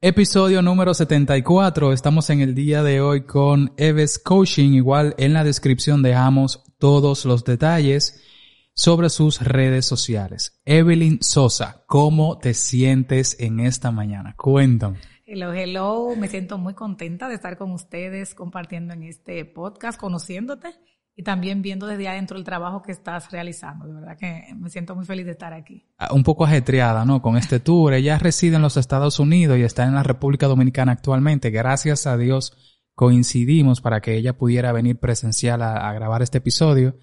Episodio número 74. Estamos en el día de hoy con Eves Coaching. Igual en la descripción dejamos todos los detalles sobre sus redes sociales. Evelyn Sosa, ¿cómo te sientes en esta mañana? Cuéntame. Hello, hello. Me siento muy contenta de estar con ustedes compartiendo en este podcast, conociéndote y también viendo desde adentro el trabajo que estás realizando. De verdad que me siento muy feliz de estar aquí. Ah, un poco ajetreada, ¿no? Con este tour. Ella reside en los Estados Unidos y está en la República Dominicana actualmente. Gracias a Dios coincidimos para que ella pudiera venir presencial a, grabar este episodio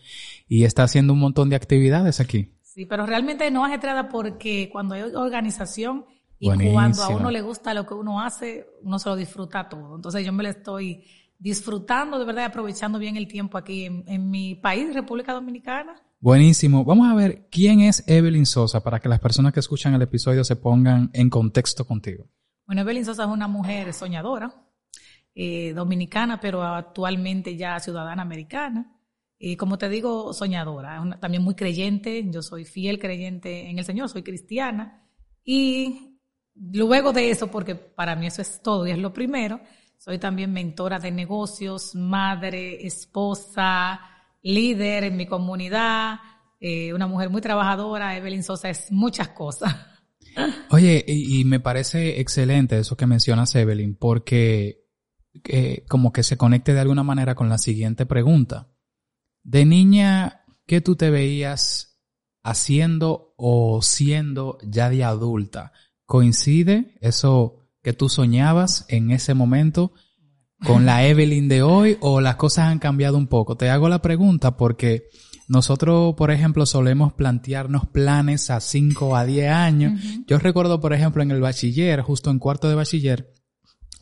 y está haciendo un montón de actividades aquí. Sí, pero realmente no ajetreada porque cuando hay organización y cuando a uno le gusta lo que uno hace, uno se lo disfruta todo. Entonces yo me lo estoy disfrutando de verdad y aprovechando bien el tiempo aquí en, mi país, República Dominicana. Buenísimo. Vamos a ver quién es Evelyn Sosa para que las personas que escuchan el episodio se pongan en contexto contigo. Bueno, Evelyn Sosa es una mujer soñadora, eh, dominicana, pero actualmente ya ciudadana americana. Y como te digo, soñadora, también muy creyente. Yo soy fiel creyente en el Señor, soy cristiana. Y luego de eso, porque para mí eso es todo y es lo primero, soy también mentora de negocios, madre, esposa, líder en mi comunidad, eh, una mujer muy trabajadora. Evelyn Sosa es muchas cosas. Oye, y, me parece excelente eso que mencionas, Evelyn, porque eh, como que se conecte de alguna manera con la siguiente pregunta. De niña, ¿qué tú te veías haciendo o siendo ya de adulta? ¿Coincide eso que tú soñabas en ese momento con la Evelyn de hoy o las cosas han cambiado un poco? Te hago la pregunta porque nosotros, por ejemplo, solemos plantearnos planes a 5 a 10 años. Yo recuerdo, por ejemplo, en el bachiller, justo en cuarto de bachiller,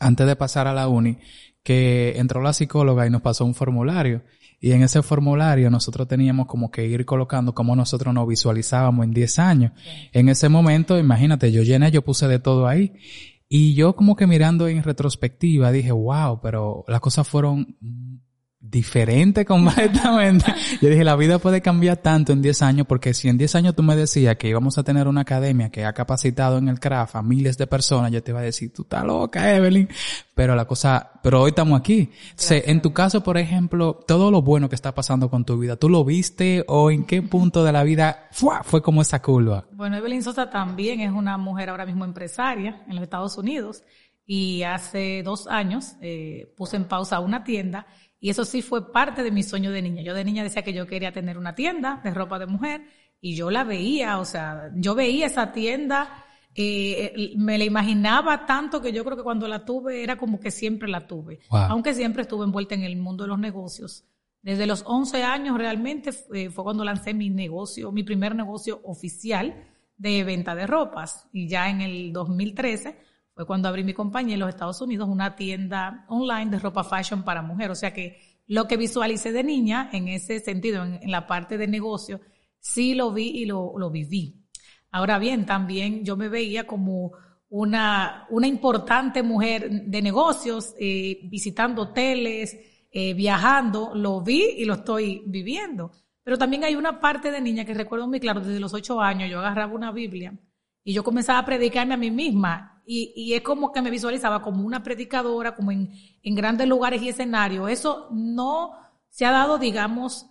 antes de pasar a la uni, que entró la psicóloga y nos pasó un formulario. Y en ese formulario nosotros teníamos como que ir colocando cómo nosotros nos visualizábamos en 10 años. En ese momento, imagínate, yo llené, yo puse de todo ahí. Y yo como que mirando en retrospectiva dije, wow, pero las cosas fueron diferente completamente. Yo dije, la vida puede cambiar tanto en 10 años, porque si en 10 años tú me decías que íbamos a tener una academia que ha capacitado en el craft a miles de personas, yo te iba a decir, tú estás loca, Evelyn. Pero la cosa, pero hoy estamos aquí. en tu caso, por ejemplo, todo lo bueno que está pasando con tu vida, ¿tú lo viste o en qué punto de la vida fue como esa curva? Bueno, Evelyn Sosa también es una mujer ahora mismo empresaria en los Estados Unidos y hace dos años eh, puse en pausa una tienda y eso sí fue parte de mi sueño de niña. Yo de niña decía que yo quería tener una tienda de ropa de mujer y yo la veía, o sea, yo veía esa tienda, eh, me la imaginaba tanto que yo creo que cuando la tuve era como que siempre la tuve. Aunque siempre estuve envuelta en el mundo de los negocios. Desde los 11 años realmente fue, fue cuando lancé mi negocio, mi primer negocio oficial de venta de ropas. Y ya en el 2013 fue cuando abrí mi compañía en los Estados Unidos, una tienda online de ropa fashion para mujer. O sea que lo que visualicé de niña en ese sentido, en, la parte de negocio, sí lo vi y lo, viví. Ahora bien, también yo me veía como una, una importante mujer de negocios, eh, visitando hoteles, eh, viajando, lo vi y lo estoy viviendo. Pero también hay una parte de niña que recuerdo muy claro, desde los ocho años yo agarraba una Biblia y yo comenzaba a predicarme a mí misma y, y, es como que me visualizaba como una predicadora, como en, en grandes lugares y escenarios. Eso no se ha dado, digamos,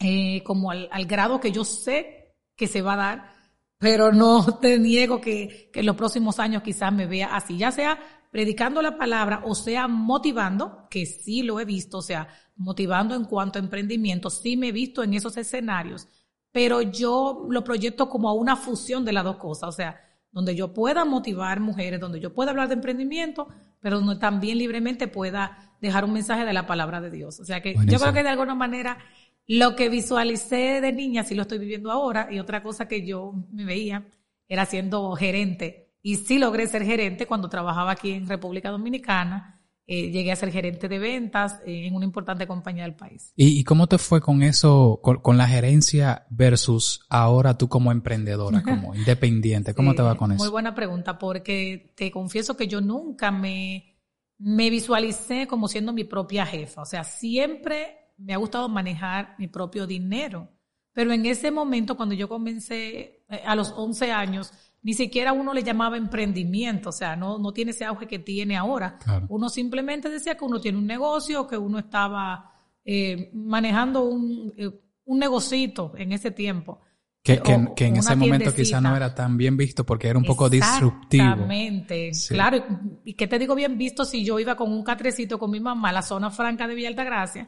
eh, como al, al, grado que yo sé que se va a dar, pero no te niego que, que en los próximos años quizás me vea así, ya sea predicando la palabra o sea motivando, que sí lo he visto, o sea, motivando en cuanto a emprendimiento, sí me he visto en esos escenarios, pero yo lo proyecto como a una fusión de las dos cosas, o sea, donde yo pueda motivar mujeres, donde yo pueda hablar de emprendimiento, pero donde también libremente pueda dejar un mensaje de la palabra de Dios. O sea que yo creo que de alguna manera lo que visualicé de niña sí lo estoy viviendo ahora y otra cosa que yo me veía era siendo gerente y sí logré ser gerente cuando trabajaba aquí en República Dominicana eh, llegué a ser gerente de ventas eh, en una importante compañía del país. ¿Y, cómo te fue con eso, con, la gerencia versus ahora tú como emprendedora, como independiente? ¿Cómo te va con eso? Muy buena pregunta, porque te confieso que yo nunca me, me visualicé como siendo mi propia jefa. O sea, siempre me ha gustado manejar mi propio dinero. Pero en ese momento, cuando yo comencé eh, a los 11 años, ni siquiera uno le llamaba emprendimiento, o sea, no, no tiene ese auge que tiene ahora. Uno simplemente decía que uno tiene un negocio, que uno estaba eh, manejando un, eh, un negocito en ese tiempo. Que, que, en ese momento quizá no era tan bien visto porque era un poco disruptivo. Exactamente, claro. Y qué te digo bien visto si yo iba con un catrecito con mi mamá a la zona franca de Villa Altagracia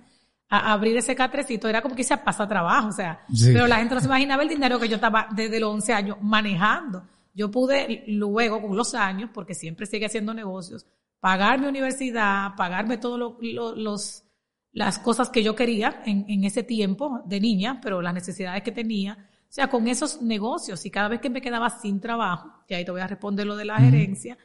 a abrir ese catrecito, era como que se pasa trabajo, o sea, pero la gente no se imaginaba el dinero que yo estaba desde los 11 años manejando. Yo pude luego, con los años, porque siempre sigue haciendo negocios, pagar mi universidad, pagarme todas los, las cosas que yo quería en, en ese tiempo de niña, pero las necesidades que tenía, o sea, con esos negocios y cada vez que me quedaba sin trabajo, y ahí te voy a responder lo de la gerencia,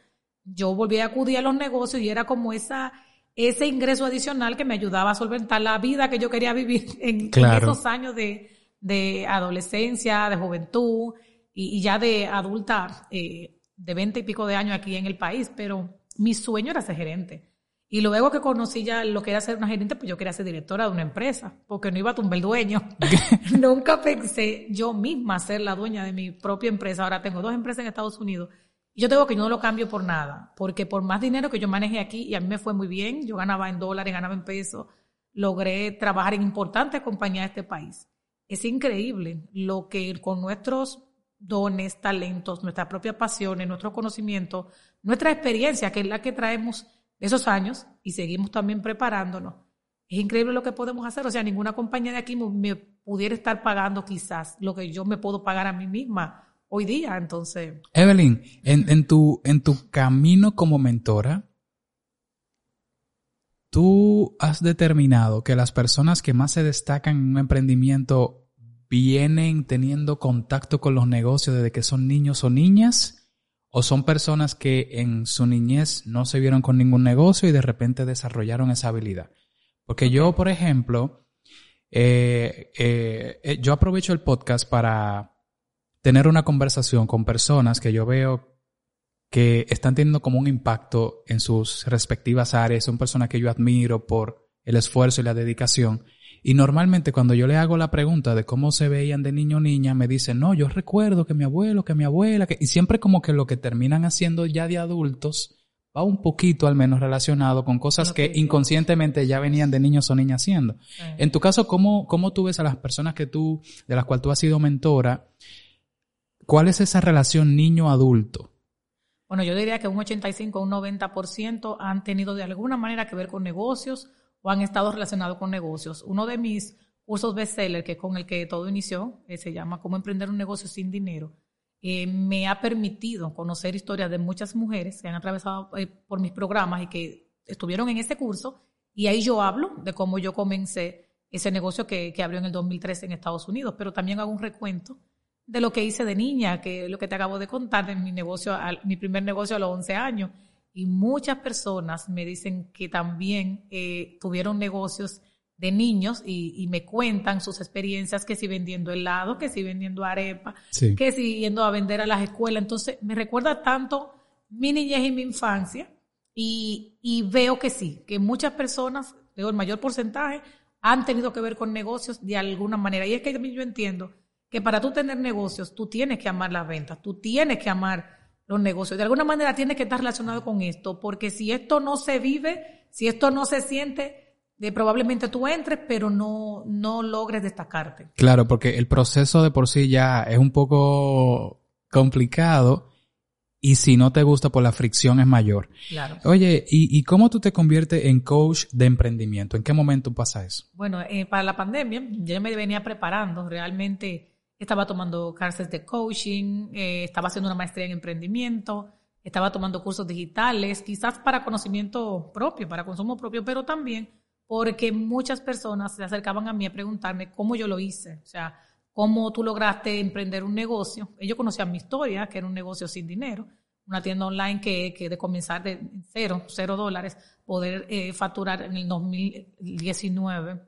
yo volví a acudir a los negocios y era como esa, ese ingreso adicional que me ayudaba a solventar la vida que yo quería vivir en, esos años de, de, adolescencia, de juventud y, ya de adulta eh, de 20 y pico de años aquí en el país. Pero mi sueño era ser gerente. Y luego que conocí ya lo que era ser una gerente, pues yo quería ser directora de una empresa, porque no iba a tumbar el dueño. Nunca pensé yo misma ser la dueña de mi propia empresa. Ahora tengo dos empresas en Estados Unidos. Y yo tengo que yo no lo cambio por nada, porque por más dinero que yo manejé aquí, y a mí me fue muy bien, yo ganaba en dólares, ganaba en pesos, logré trabajar en importantes compañías de este país. Es increíble lo que con nuestros dones, talentos, nuestras propias pasiones, nuestro conocimiento, nuestra experiencia, que es la que traemos esos años y seguimos también preparándonos. Es increíble lo que podemos hacer. O sea, ninguna compañía de aquí me pudiera estar pagando quizás lo que yo me puedo pagar a mí misma hoy día. Entonces. Evelyn, en, en, tu, en tu camino como mentora, tú has determinado que las personas que más se destacan en un emprendimiento vienen teniendo contacto con los negocios desde que son niños o niñas ¿O son personas que en su niñez no se vieron con ningún negocio y de repente desarrollaron esa habilidad? Porque yo, por ejemplo, eh, eh, eh, yo aprovecho el podcast para tener una conversación con personas que yo veo que están teniendo como un impacto en sus respectivas áreas. Son personas que yo admiro por el esfuerzo y la dedicación. Y normalmente cuando yo le hago la pregunta de cómo se veían de niño o niña, me dicen, no, yo recuerdo que mi abuelo, que mi abuela, que... y siempre como que lo que terminan haciendo ya de adultos va un poquito al menos relacionado con cosas que inconscientemente ya venían de niños o niñas haciendo. En tu caso, ¿cómo, ¿cómo tú ves a las personas que tú, de las cuales tú has sido mentora? ¿Cuál es esa relación niño-adulto? Bueno, yo diría que un 85 o un 90% han tenido de alguna manera que ver con negocios han estado relacionados con negocios. Uno de mis cursos bestseller, que es con el que todo inició, que se llama Cómo emprender un negocio sin dinero, eh, me ha permitido conocer historias de muchas mujeres que han atravesado eh, por mis programas y que estuvieron en ese curso. Y ahí yo hablo de cómo yo comencé ese negocio que, que abrió en el 2013 en Estados Unidos, pero también hago un recuento de lo que hice de niña, que es lo que te acabo de contar, de mi negocio, mi primer negocio a los 11 años, y muchas personas me dicen que también eh, tuvieron negocios de niños y, me cuentan sus experiencias, que si vendiendo helado, que si vendiendo arepa, que si yendo a vender a las escuelas. Entonces, me recuerda tanto mi niñez y mi infancia y, y veo que sí, que muchas personas, veo el mayor porcentaje, han tenido que ver con negocios de alguna manera. Y es que yo entiendo que para tú tener negocios, tú tienes que amar las ventas, tú tienes que amar los negocios. De alguna manera tiene que estar relacionado con esto, porque si esto no se vive, si esto no se siente, de, probablemente tú entres, pero no, no logres destacarte. Claro, porque el proceso de por sí ya es un poco complicado y si no te gusta, pues la fricción es mayor. Claro. Oye, ¿y, cómo tú te conviertes en coach de emprendimiento? ¿En qué momento pasa eso? Bueno, eh, para la pandemia yo me venía preparando realmente estaba tomando clases de coaching, eh, estaba haciendo una maestría en emprendimiento, estaba tomando cursos digitales, quizás para conocimiento propio, para consumo propio, pero también porque muchas personas se acercaban a mí a preguntarme cómo yo lo hice, o sea, cómo tú lograste emprender un negocio. Ellos conocían mi historia, que era un negocio sin dinero, una tienda online que, que de comenzar de cero, cero dólares, poder eh, facturar en el 2019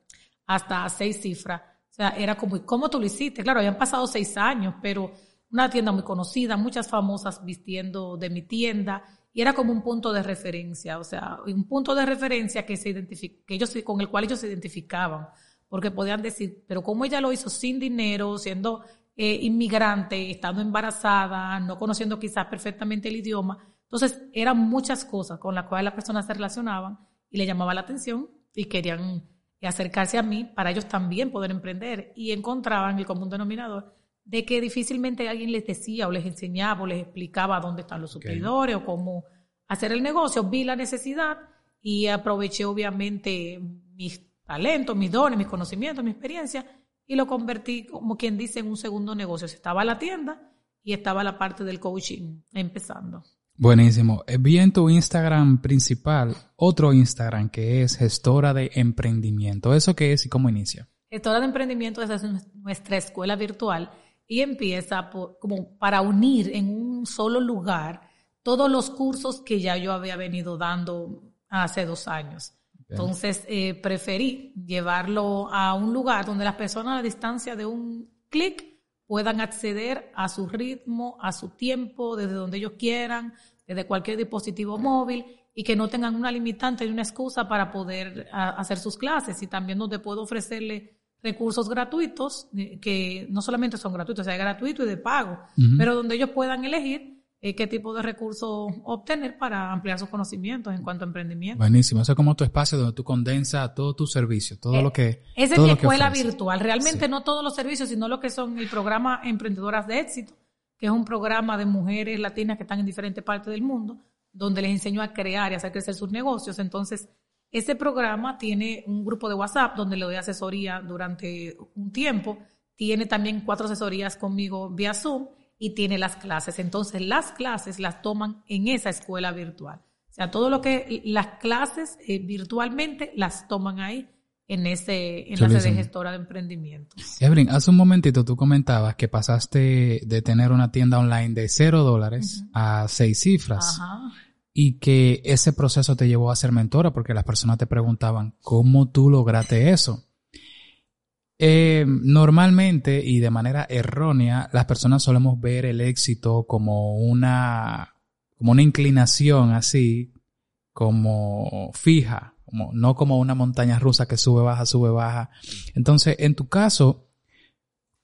hasta seis cifras sea, era como, ¿cómo tú lo hiciste? Claro, habían pasado seis años, pero una tienda muy conocida, muchas famosas vistiendo de mi tienda, y era como un punto de referencia, o sea, un punto de referencia que se que ellos, con el cual ellos se identificaban, porque podían decir, pero ¿cómo ella lo hizo sin dinero, siendo eh, inmigrante, estando embarazada, no conociendo quizás perfectamente el idioma. Entonces, eran muchas cosas con las cuales las personas se relacionaban y le llamaba la atención y querían acercarse a mí para ellos también poder emprender y encontraban el común denominador de que difícilmente alguien les decía o les enseñaba o les explicaba dónde están los suplidores o cómo hacer el negocio. Vi la necesidad y aproveché obviamente mis talentos, mis dones, mis conocimientos, mi experiencia y lo convertí, como quien dice, en un segundo negocio. Estaba la tienda y estaba la parte del coaching empezando. Buenísimo. Eh, vi en tu Instagram principal otro Instagram que es gestora de emprendimiento. ¿Eso qué es y cómo inicia? Gestora de emprendimiento es nuestra escuela virtual y empieza como para unir en un solo lugar todos los cursos que ya yo había venido dando hace dos años. Entonces, eh, preferí llevarlo a un lugar donde las personas a la distancia de un clic puedan acceder a su ritmo, a su tiempo, desde donde ellos quieran, desde cualquier dispositivo móvil y que no tengan una limitante ni una excusa para poder hacer sus clases. Y también donde puedo ofrecerle recursos gratuitos, eh, que no solamente son gratuitos, o sea, gratuito y de pago, pero donde ellos puedan elegir eh, qué tipo de recursos obtener para ampliar sus conocimientos en cuanto a emprendimiento. Buenísimo, eso es como tu espacio donde tú condensas todo tu servicio, todo lo que... Esa es mi escuela virtual, realmente no todos los servicios, sino lo que son el programa Emprendedoras de Éxito, que es un programa de mujeres latinas que están en diferentes partes del mundo, donde les enseño a crear y hacer crecer sus negocios. Entonces, ese programa tiene un grupo de WhatsApp donde le doy asesoría durante un tiempo. Tiene también cuatro asesorías conmigo vía Zoom y tiene las clases. Entonces, las clases las toman en esa escuela virtual. O sea, todo lo que las clases eh, virtualmente las toman ahí en ese enlace de gestora de emprendimiento. Evelyn, hace un momentito tú comentabas que pasaste de tener una tienda online de cero dólares a seis cifras. Y que ese proceso te llevó a ser mentora porque las personas te preguntaban, ¿cómo tú lograste eso? Eh, normalmente y de manera errónea, las personas solemos ver el éxito como una, como una inclinación así, como fija, como, no como una montaña rusa que sube, baja, sube, baja. Entonces, en tu caso,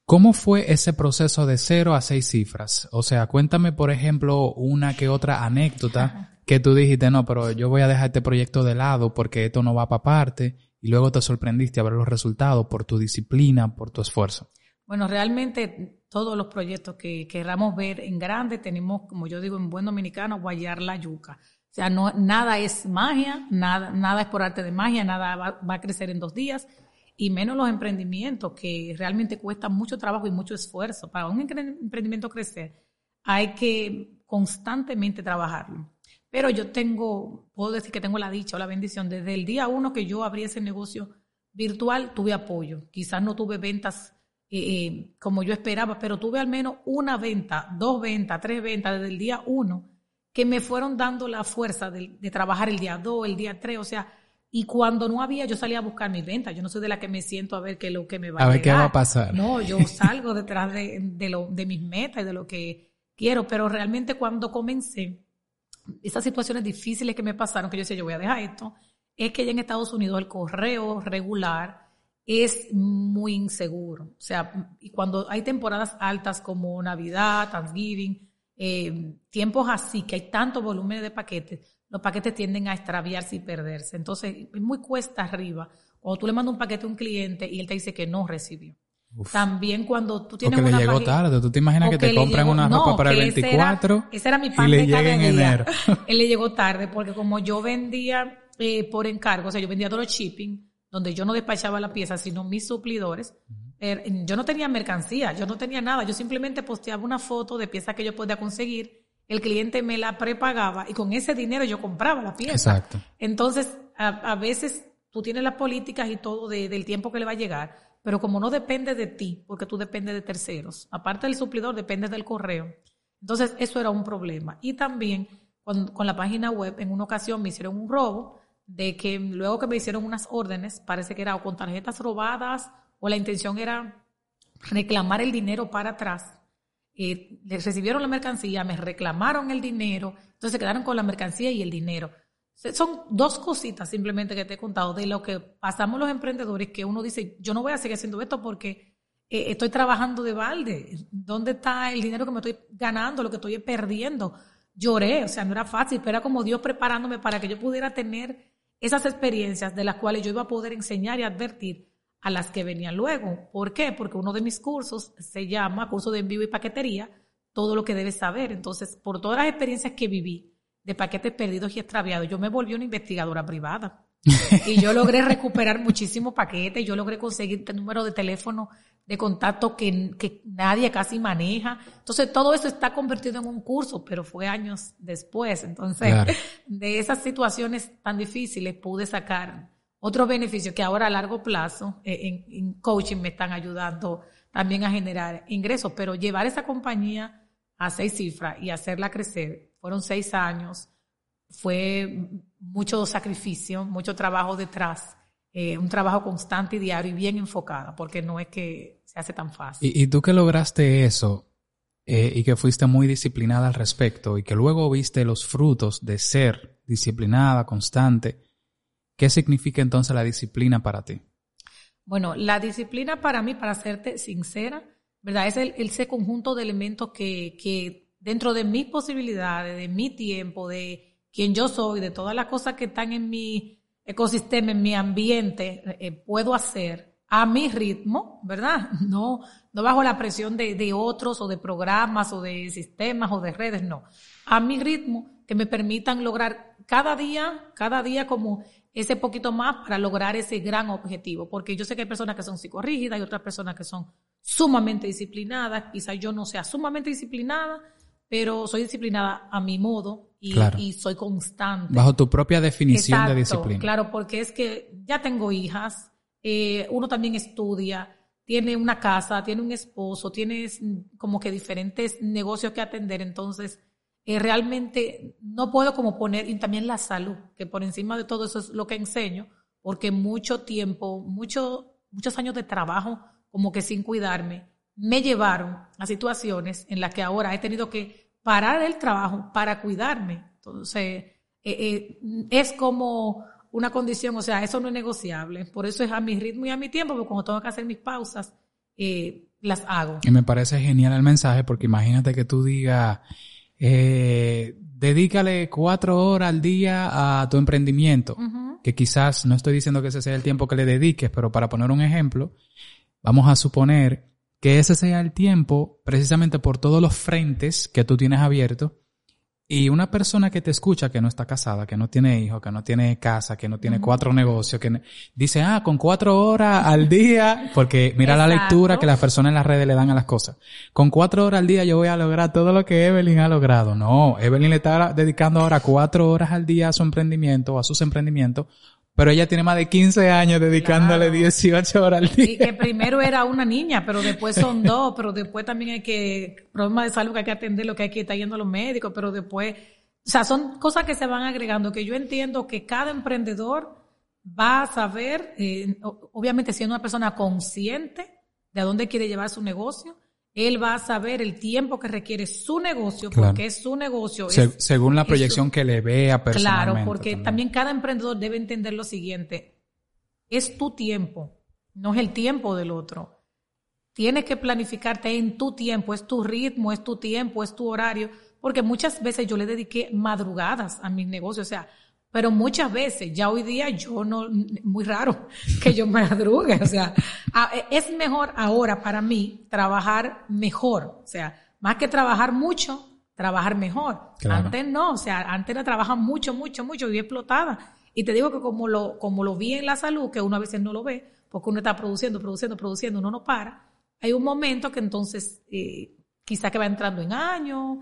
¿cómo fue ese proceso de cero a seis cifras? O sea, cuéntame, por ejemplo, una que otra anécdota que tú dijiste, no, pero yo voy a dejar este proyecto de lado porque esto no va para parte y luego te sorprendiste a ver los resultados por tu disciplina, por tu esfuerzo? Bueno, realmente todos los proyectos que queramos ver en grande tenemos, como yo digo en buen dominicano, guayar la yuca. O sea, no, nada es magia, nada, nada es por arte de magia, nada va, va a crecer en dos días y menos los emprendimientos que realmente cuestan mucho trabajo y mucho esfuerzo. Para un emprendimiento crecer hay que constantemente trabajarlo. Pero yo tengo, puedo decir que tengo la dicha o la bendición, desde el día uno que yo abrí ese negocio virtual, tuve apoyo. Quizás no tuve ventas eh, eh, como yo esperaba, pero tuve al menos una venta, dos ventas, tres ventas desde el día uno, que me fueron dando la fuerza de, trabajar el día dos, el día tres, o sea, y cuando no había, yo salía a buscar mis ventas. Yo no soy de la que me siento a ver qué es lo que me va a, a ver qué va a pasar. No, yo salgo detrás de, de, lo, de mis metas y de lo que quiero, pero realmente cuando comencé, esas situaciones difíciles que me pasaron, que yo decía, yo voy a dejar esto, es que ya en Estados Unidos el correo regular es muy inseguro. O sea, y cuando hay temporadas altas como Navidad, Thanksgiving, eh, tiempos así, que hay tanto volumen de paquetes, los paquetes tienden a extraviarse y perderse. Entonces, es muy cuesta arriba. O tú le mandas un paquete a un cliente y él te dice que no recibió. También cuando tú tienes Porque le llegó tarde. ¿Tú te imaginas que te compran una ropa para el 24 ese era, mi pan y le en enero? Él le llegó tarde porque como yo vendía eh, por encargo, o sea, yo vendía todo el shipping, donde yo no despachaba la pieza, sino mis suplidores, er, yo no tenía mercancía, yo no tenía nada. Yo simplemente posteaba una foto de pieza que yo podía conseguir. El cliente me la prepagaba y con ese dinero yo compraba la pieza. Exacto. Entonces, a, veces tú tienes las políticas y todo del tiempo que le va a llegar pero como no depende de ti, porque tú dependes de terceros, aparte del suplidor, depende del correo. Entonces, eso era un problema. Y también con, la página web, en una ocasión me hicieron un robo de que luego que me hicieron unas órdenes, parece que era o con tarjetas robadas o la intención era reclamar el dinero para atrás. Eh, recibieron la mercancía, me reclamaron el dinero, entonces se quedaron con la mercancía y el dinero. Son dos cositas simplemente que te he contado de lo que pasamos los emprendedores que uno dice, yo no voy a seguir haciendo esto porque eh, estoy trabajando de balde. ¿Dónde está el dinero que me estoy ganando, lo que estoy perdiendo? Lloré, o sea, no era fácil, pero era como Dios preparándome para que yo pudiera tener esas experiencias de las cuales yo iba a poder enseñar y advertir a las que venían luego. ¿Por qué? Porque uno de mis cursos se llama curso de envío y paquetería, todo lo que debes saber. Entonces, por todas las experiencias que viví de paquetes perdidos y extraviados, yo me volví una investigadora privada. y yo logré recuperar muchísimos paquetes, yo logré conseguir el número de teléfono de contacto que, que, nadie casi maneja. Entonces, todo eso está convertido en un curso, pero fue años después. Entonces, de esas situaciones tan difíciles pude sacar otros beneficios que ahora a largo plazo eh, en, en, coaching me están ayudando también a generar ingresos. Pero llevar esa compañía a seis cifras y hacerla crecer, fueron seis años, fue mucho sacrificio, mucho trabajo detrás, eh, un trabajo constante y diario y bien enfocado, porque no es que se hace tan fácil. Y, tú que lograste eso eh, y que fuiste muy disciplinada al respecto y que luego viste los frutos de ser disciplinada, constante, ¿qué significa entonces la disciplina para ti? Bueno, la disciplina para mí, para serte sincera, ¿verdad? Es el, ese conjunto de elementos que, que dentro de mis posibilidades, de mi tiempo, de quién yo soy, de todas las cosas que están en mi ecosistema, en mi ambiente, eh, puedo hacer a mi ritmo, ¿verdad? No, no bajo la presión de, de, otros o de programas o de sistemas o de redes, no. A mi ritmo que me permitan lograr cada día, cada día como ese poquito más para lograr ese gran objetivo. Porque yo sé que hay personas que son psicorrígidas y otras personas que son sumamente disciplinadas. Quizás yo no sea sumamente disciplinada, pero soy disciplinada a mi modo y, soy constante. Bajo tu propia definición de disciplina. Claro, porque es que ya tengo hijas, eh, uno también estudia, tiene una casa, tiene un esposo, tienes como que diferentes negocios que atender, entonces eh, realmente no puedo como poner, y también la salud, que por encima de todo eso es lo que enseño, porque mucho tiempo, mucho, muchos años de trabajo como que sin cuidarme, me llevaron a situaciones en las que ahora he tenido que parar el trabajo para cuidarme. Entonces, eh, eh, es como una condición, o sea, eso no es negociable. Por eso es a mi ritmo y a mi tiempo, porque cuando tengo que hacer mis pausas, eh, las hago. Y me parece genial el mensaje, porque imagínate que tú digas, dedícale cuatro horas al día a tu emprendimiento, que quizás no estoy diciendo que ese sea el tiempo que le dediques, pero para poner un ejemplo, vamos a suponer que ese sea el tiempo precisamente por todos los frentes que tú tienes abiertos y una persona que te escucha que no está casada, que no tiene hijos, que no tiene casa, que no tiene cuatro negocios, que dice, ah, con cuatro horas al día, porque mira la lectura que las personas en las redes le dan a las cosas. Con cuatro horas al día yo voy a lograr todo lo que Evelyn ha logrado. No, Evelyn le está dedicando ahora cuatro horas al día a su emprendimiento, a sus emprendimientos, pero ella tiene más de 15 años dedicándole 18 horas al día. Y que primero era una niña, pero después son dos, pero después también hay que, problemas de salud que hay que atender, lo que hay que estar yendo a los médicos, pero después, o sea, son cosas que se van agregando, que yo entiendo que cada emprendedor va a saber, eh, obviamente siendo una persona consciente de a dónde quiere llevar su negocio, él va a saber el tiempo que requiere su negocio, porque es su negocio. según la proyección que le vea personalmente. Claro, porque también. cada emprendedor debe entender lo siguiente. Es tu tiempo, no es el tiempo del otro. Tienes que planificarte en tu tiempo, es tu ritmo, es tu tiempo, es tu horario, porque muchas veces yo le dediqué madrugadas a mis negocios, o sea, pero muchas veces, ya hoy día yo no, muy raro que yo me madrugue, o sea, es mejor ahora para mí trabajar mejor, o sea, más que trabajar mucho, trabajar mejor. Antes no, o sea, antes era trabajar mucho, mucho, mucho, y explotada. Y te digo que como lo, como lo vi en la salud, que uno a veces no lo ve, porque uno está produciendo, produciendo, produciendo, uno no para, hay un momento que entonces eh, quizá que va entrando en años,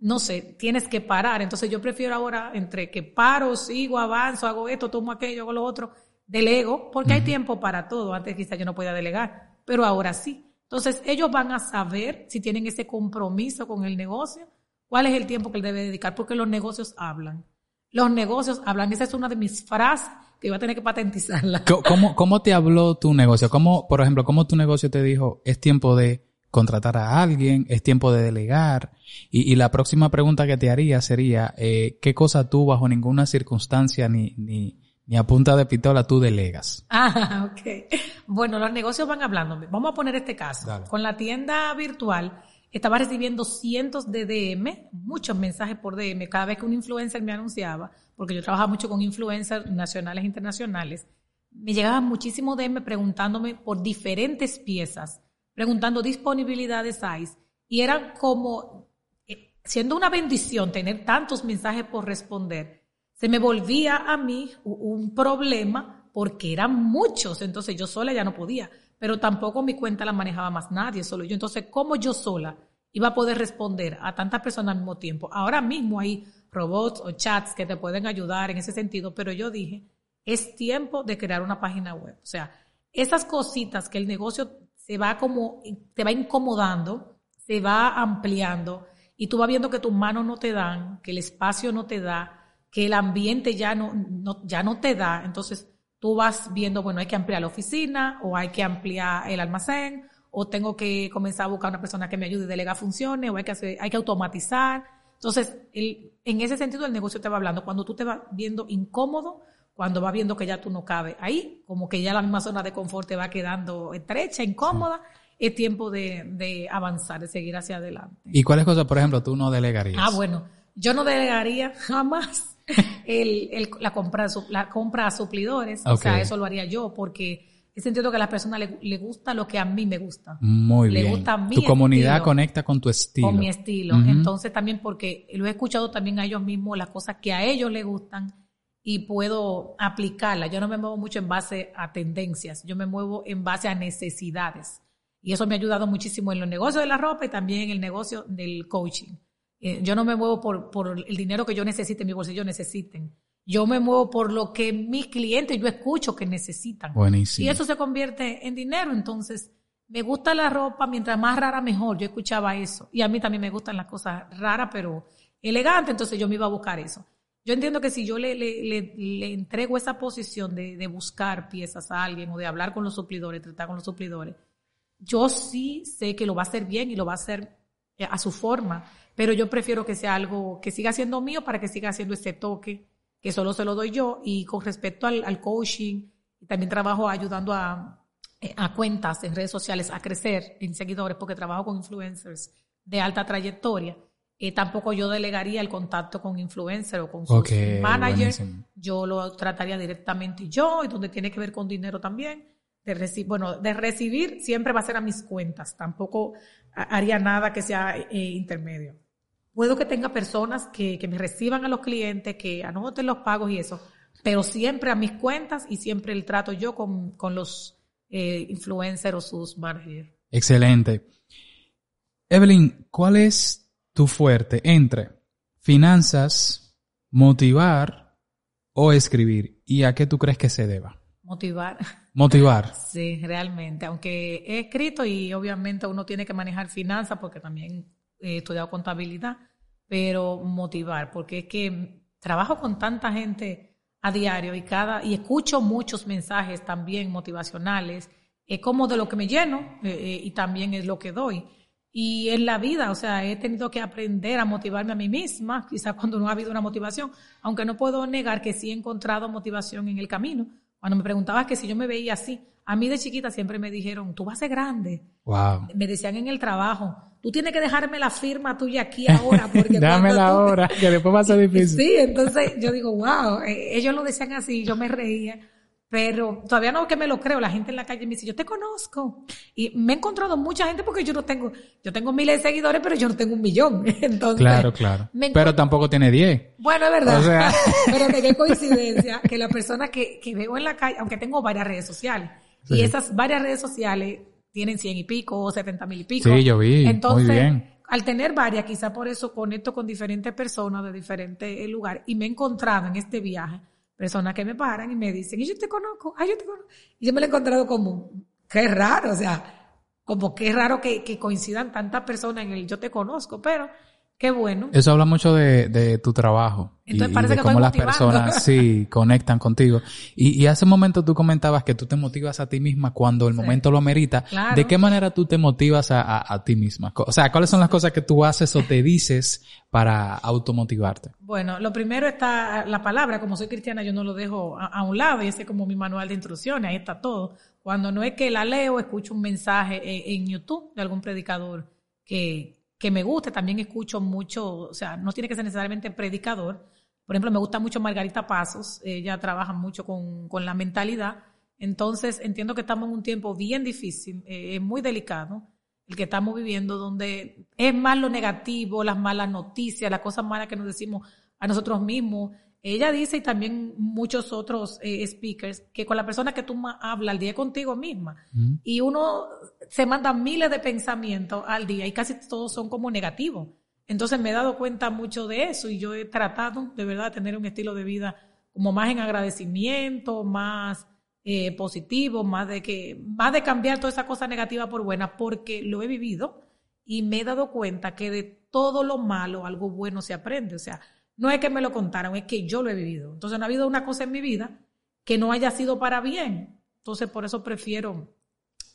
no sé, tienes que parar. Entonces yo prefiero ahora entre que paro, sigo, avanzo, hago esto, tomo aquello, hago lo otro, delego, porque hay tiempo para todo. Antes quizás yo no podía delegar, pero ahora sí. Entonces ellos van a saber si tienen ese compromiso con el negocio, cuál es el tiempo que él debe dedicar, porque los negocios hablan. Los negocios hablan. Esa es una de mis frases que iba a tener que patentizarla. ¿Cómo, cómo te habló tu negocio? ¿Cómo, por ejemplo, cómo tu negocio te dijo, es tiempo de contratar a alguien, es tiempo de delegar. Y, y la próxima pregunta que te haría sería, eh, ¿qué cosa tú bajo ninguna circunstancia ni, ni, Ni a punta de pistola tú delegas. Ah, ok. Bueno, los negocios van hablando. Vamos a poner este caso. Con la tienda virtual, estaba recibiendo cientos de DM, muchos mensajes por DM, cada vez que un influencer me anunciaba, porque yo trabajaba mucho con influencers nacionales e internacionales, me llegaban muchísimos DM preguntándome por diferentes piezas, preguntando disponibilidad de size, y era como, eh, siendo una bendición tener tantos mensajes por responder, se me volvía a mí un problema porque eran muchos, entonces yo sola ya no podía pero tampoco mi cuenta la manejaba más nadie, solo yo. Entonces, ¿cómo yo sola iba a poder responder a tantas personas al mismo tiempo? Ahora mismo hay robots o chats que te pueden ayudar en ese sentido, pero yo dije, es tiempo de crear una página web. O sea, esas cositas que el negocio se va como, te va incomodando, se va ampliando y tú vas viendo que tus manos no te dan, que el espacio no te da, que el ambiente ya no, no ya no te da. Entonces, tú vas viendo, bueno, hay que ampliar la oficina o hay que ampliar el almacén o tengo que comenzar a buscar una persona que me ayude a delegar funciones o hay que, hacer, hay que automatizar. Entonces, en ese sentido el negocio te va hablando. Cuando tú te vas viendo incómodo, cuando vas viendo que ya tú no cabes ahí, como que ya la misma zona de confort te va quedando estrecha, incómoda, es tiempo de, de avanzar, de seguir hacia adelante. ¿Y cuáles cosas, por ejemplo, tú no delegarías? Ah, bueno, yo no delegaría jamás el, el, la, compra, la compra a suplidores. O sea, eso lo haría yo porque es entiendo que a las personas le, le, gusta lo que a mí me gusta. Muy le bien. Gusta mi tu comunidad conecta con tu estilo. Con mi estilo. Entonces también porque lo he escuchado también a ellos mismos, las cosas que a ellos les gustan y puedo aplicarlas. Yo no me muevo mucho en base a tendencias, yo me muevo en base a necesidades. Y eso me ha ayudado muchísimo en los negocios de la ropa y también en el negocio del coaching. Eh, yo no me muevo por, por el dinero que yo necesite, mi bolsillo necesiten. Yo me muevo por lo que mis clientes, yo escucho que necesitan. Buenísimo. Y eso se convierte en dinero. Entonces, me gusta la ropa, mientras más rara mejor. Yo escuchaba eso. Y a mí también me gustan las cosas raras, pero elegantes. Entonces, yo me iba a buscar eso. Yo entiendo que si yo le, le, le, entrego esa posición de, de, buscar piezas a alguien o de hablar con los suplidores, tratar con los suplidores, yo sí sé que lo va a hacer bien y lo va a hacer eh, a su forma pero yo prefiero que sea algo que siga siendo mío para que siga haciendo ese toque que solo se lo doy yo. Y con respecto al, coaching, también trabajo ayudando a, eh, a cuentas en redes sociales a crecer en seguidores porque trabajo con influencers de alta trayectoria. Eh, tampoco yo delegaría el contacto con influencer o con sus managers. Yo lo trataría directamente yo, y donde tiene que ver con dinero también. De recibir, bueno, de recibir siempre va a ser a mis cuentas. Tampoco haría nada que sea eh, intermedio puedo que tenga personas que, que me reciban a los clientes, que anoten los pagos y eso, pero siempre a mis cuentas y siempre el trato yo con, con los eh, influencers o sus managers. Excelente. Evelyn, ¿cuál es tu fuerte entre finanzas, motivar o escribir? ¿Y a qué tú crees que se deba? Motivar. Motivar. Sí, realmente. Aunque he escrito y obviamente uno tiene que manejar finanzas porque también he estudiado contabilidad, pero motivar, porque es que trabajo con tanta gente a diario y cada y escucho muchos mensajes también motivacionales, es como de lo que me lleno eh, eh, y también es lo que doy. Y en la vida, o sea, he tenido que aprender a motivarme a mí misma, quizás cuando no ha habido una motivación, aunque no puedo negar que sí he encontrado motivación en el camino. Cuando me preguntabas que si yo me veía así, a mí de chiquita siempre me dijeron, tú vas a ser grande. Wow. Me decían en el trabajo, tú tienes que dejarme la firma tuya aquí ahora. Porque la ahora, que después va a ser difícil. Sí, entonces yo digo, wow, eh, ellos lo decían así, yo me reía. Pero todavía no que me lo creo, la gente en la calle me dice, yo te conozco. Y me he encontrado mucha gente porque yo no tengo, yo tengo miles de seguidores, pero yo no tengo un millón. Entonces, claro, claro. Pero tampoco tiene diez. Bueno, es verdad. O sea... pero qué coincidencia que la persona que, que veo en la calle, aunque tengo varias redes sociales, y esas varias redes sociales tienen cien y pico o setenta mil y pico. Sí, yo vi. Entonces, Muy bien. al tener varias, quizá por eso conecto con diferentes personas de diferentes lugares y me he encontrado en este viaje personas que me paran y me dicen, y yo te conozco, ay, yo te conozco. Y yo me lo he encontrado como, qué raro, o sea, como qué raro que, que coincidan tantas personas en el yo te conozco, pero Qué bueno. Eso habla mucho de, de tu trabajo. Entonces y, parece y de que cómo estoy las motivando. personas sí conectan contigo. Y, y hace un momento tú comentabas que tú te motivas a ti misma cuando el Sí. momento lo amerita. Claro. ¿De qué manera tú te motivas a, a, a ti misma? O sea, ¿cuáles son las cosas que tú haces o te dices para automotivarte? Bueno, lo primero está la palabra, como soy cristiana yo no lo dejo a, a un lado y ese es como mi manual de instrucciones, ahí está todo. Cuando no es que la leo, escucho un mensaje en, en YouTube de algún predicador que, que me guste, también escucho mucho, o sea, no tiene que ser necesariamente predicador. Por ejemplo, me gusta mucho Margarita Pasos, ella trabaja mucho con, con la mentalidad, entonces entiendo que estamos en un tiempo bien difícil, eh, es muy delicado el que estamos viviendo, donde es más lo negativo, las malas noticias, las cosas malas que nos decimos a nosotros mismos. Ella dice, y también muchos otros eh, speakers, que con la persona que tú más hablas al día contigo misma. Y uno se manda miles de pensamientos al día y casi todos son como negativos. Entonces me he dado cuenta mucho de eso y yo he tratado de verdad de tener un estilo de vida como más en agradecimiento, más eh, positivo, más de que, más de cambiar toda esa cosa negativa por buena, porque lo he vivido y me he dado cuenta que de todo lo malo algo bueno se aprende. O sea, no es que me lo contaron, es que yo lo he vivido. Entonces no ha habido una cosa en mi vida que no haya sido para bien. Entonces por eso prefiero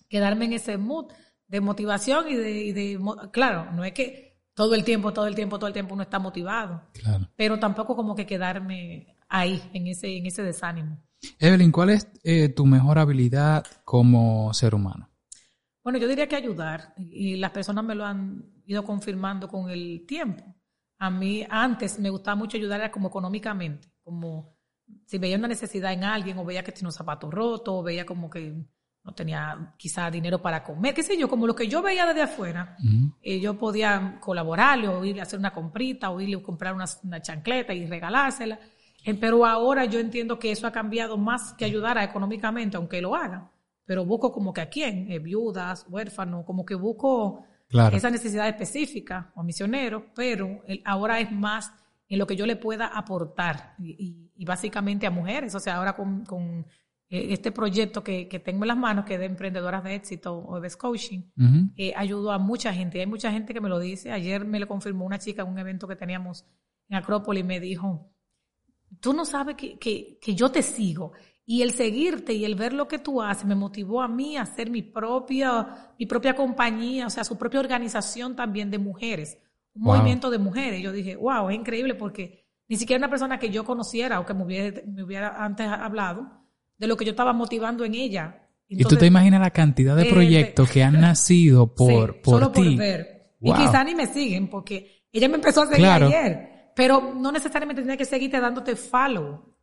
quedarme en ese mood de motivación y de, y de claro, no es que todo el tiempo, todo el tiempo, todo el tiempo uno está motivado, Claro. pero tampoco como que quedarme ahí, en ese, en ese desánimo. Evelyn, ¿cuál es eh, tu mejor habilidad como ser humano? Bueno, yo diría que ayudar, y las personas me lo han ido confirmando con el tiempo. A mí antes me gustaba mucho ayudar era como económicamente, como si veía una necesidad en alguien o veía que tenía un zapato roto o veía como que no tenía quizá dinero para comer, qué sé yo, como lo que yo veía desde afuera, eh, yo podía colaborarle o irle a hacer una comprita o irle a comprar una, una chancleta y regalársela. Eh, Pero ahora yo entiendo que eso ha cambiado más que ayudar a económicamente, aunque lo haga. Pero busco como que a quién, Eh, viudas, huérfanos, como que busco Claro. esa necesidad específica o misioneros, pero ahora es más en lo que yo le pueda aportar y, y- y básicamente a mujeres. O sea, ahora con, con, eh, este proyecto que, que tengo en las manos, que es de emprendedoras de éxito o de coaching, eh, ayudo a mucha gente. Hay mucha gente que me lo dice. Ayer me lo confirmó una chica en un evento que teníamos en Acrópolis y me dijo, tú no sabes que, que, que yo te sigo. Y el seguirte y el ver lo que tú haces me motivó a mí a hacer mi propia, mi propia compañía, o sea, su propia organización también de mujeres, un Wow. movimiento de mujeres. Yo dije, wow, es increíble porque ni siquiera una persona que yo conociera o que me hubiera, me hubiera antes hablado de lo que yo estaba motivando en ella. y tú te imaginas la cantidad de eh, proyectos que han nacido por, Sí, por solo ti. por ver. Wow. Y quizá ni me siguen porque ella me empezó a seguir Claro. ayer. Pero no necesariamente tiene que seguirte dándote follow.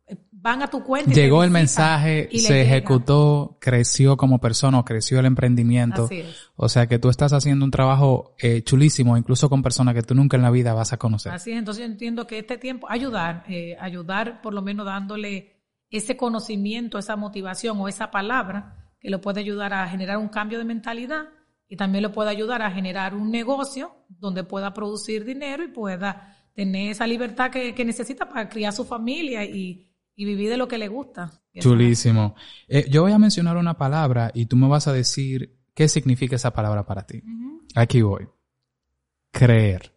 Van a tu cuenta. y te Llegó el mensaje, y se llega. ejecutó, creció como persona, o creció el emprendimiento. Así es. O sea que tú estás haciendo un trabajo eh, chulísimo, incluso con personas que tú nunca en la vida vas a conocer. Así es. Entonces yo entiendo que este tiempo, ayudar, eh, ayudar por lo menos dándole ese conocimiento, esa motivación o esa palabra que lo puede ayudar a generar un cambio de mentalidad y también lo puede ayudar a generar un negocio donde pueda producir dinero y pueda tener esa libertad que, que necesita para criar su familia y, y vivir de lo que le gusta. Chulísimo. Eh, yo voy a mencionar una palabra y tú me vas a decir qué significa esa palabra para ti. Aquí voy. Creer.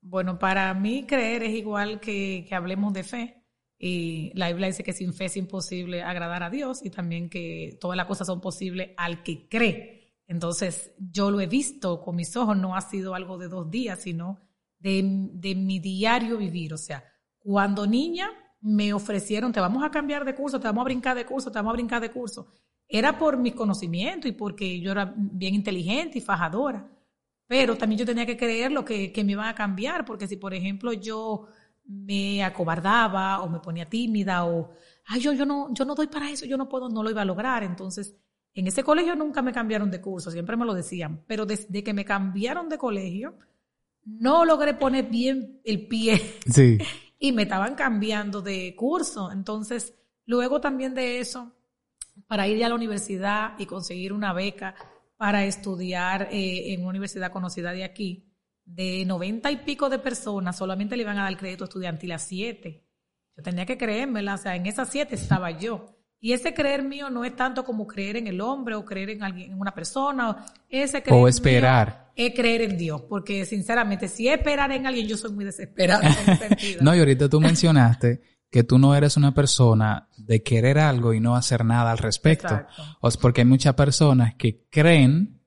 Bueno, para mí creer es igual que, que hablemos de fe. Y la Biblia dice que sin fe es imposible agradar a Dios y también que todas las cosas son posibles al que cree. Entonces, yo lo he visto con mis ojos, no ha sido algo de dos días, sino de, de mi diario vivir. O sea, cuando niña me ofrecieron, te vamos a cambiar de curso, te vamos a brincar de curso, te vamos a brincar de curso. Era por mis conocimientos y porque yo era bien inteligente y fajadora pero también yo tenía que creer lo que, que me iban a cambiar, porque si, por ejemplo, yo me acobardaba o me ponía tímida o, ay, yo, yo, no, yo no doy para eso, yo no puedo, no lo iba a lograr. Entonces, en ese colegio nunca me cambiaron de curso, siempre me lo decían, pero desde que me cambiaron de colegio, no logré poner bien el pie Sí. y me estaban cambiando de curso. Entonces, luego también de eso, para ir ya a la universidad y conseguir una beca para estudiar eh, en una universidad conocida de aquí, de noventa y pico de personas, solamente le iban a dar crédito estudiantil a siete. Yo tenía que creérmela, o sea, en esas siete estaba yo. Y ese creer mío no es tanto como creer en el hombre o creer en alguien, en una persona. Ese creer o esperar. es creer en Dios. Porque sinceramente, si es esperar en alguien, yo soy muy desesperada no, y ahorita tú mencionaste que tú no eres una persona de querer algo y no hacer nada al respecto. Exacto. O es porque hay muchas personas que creen,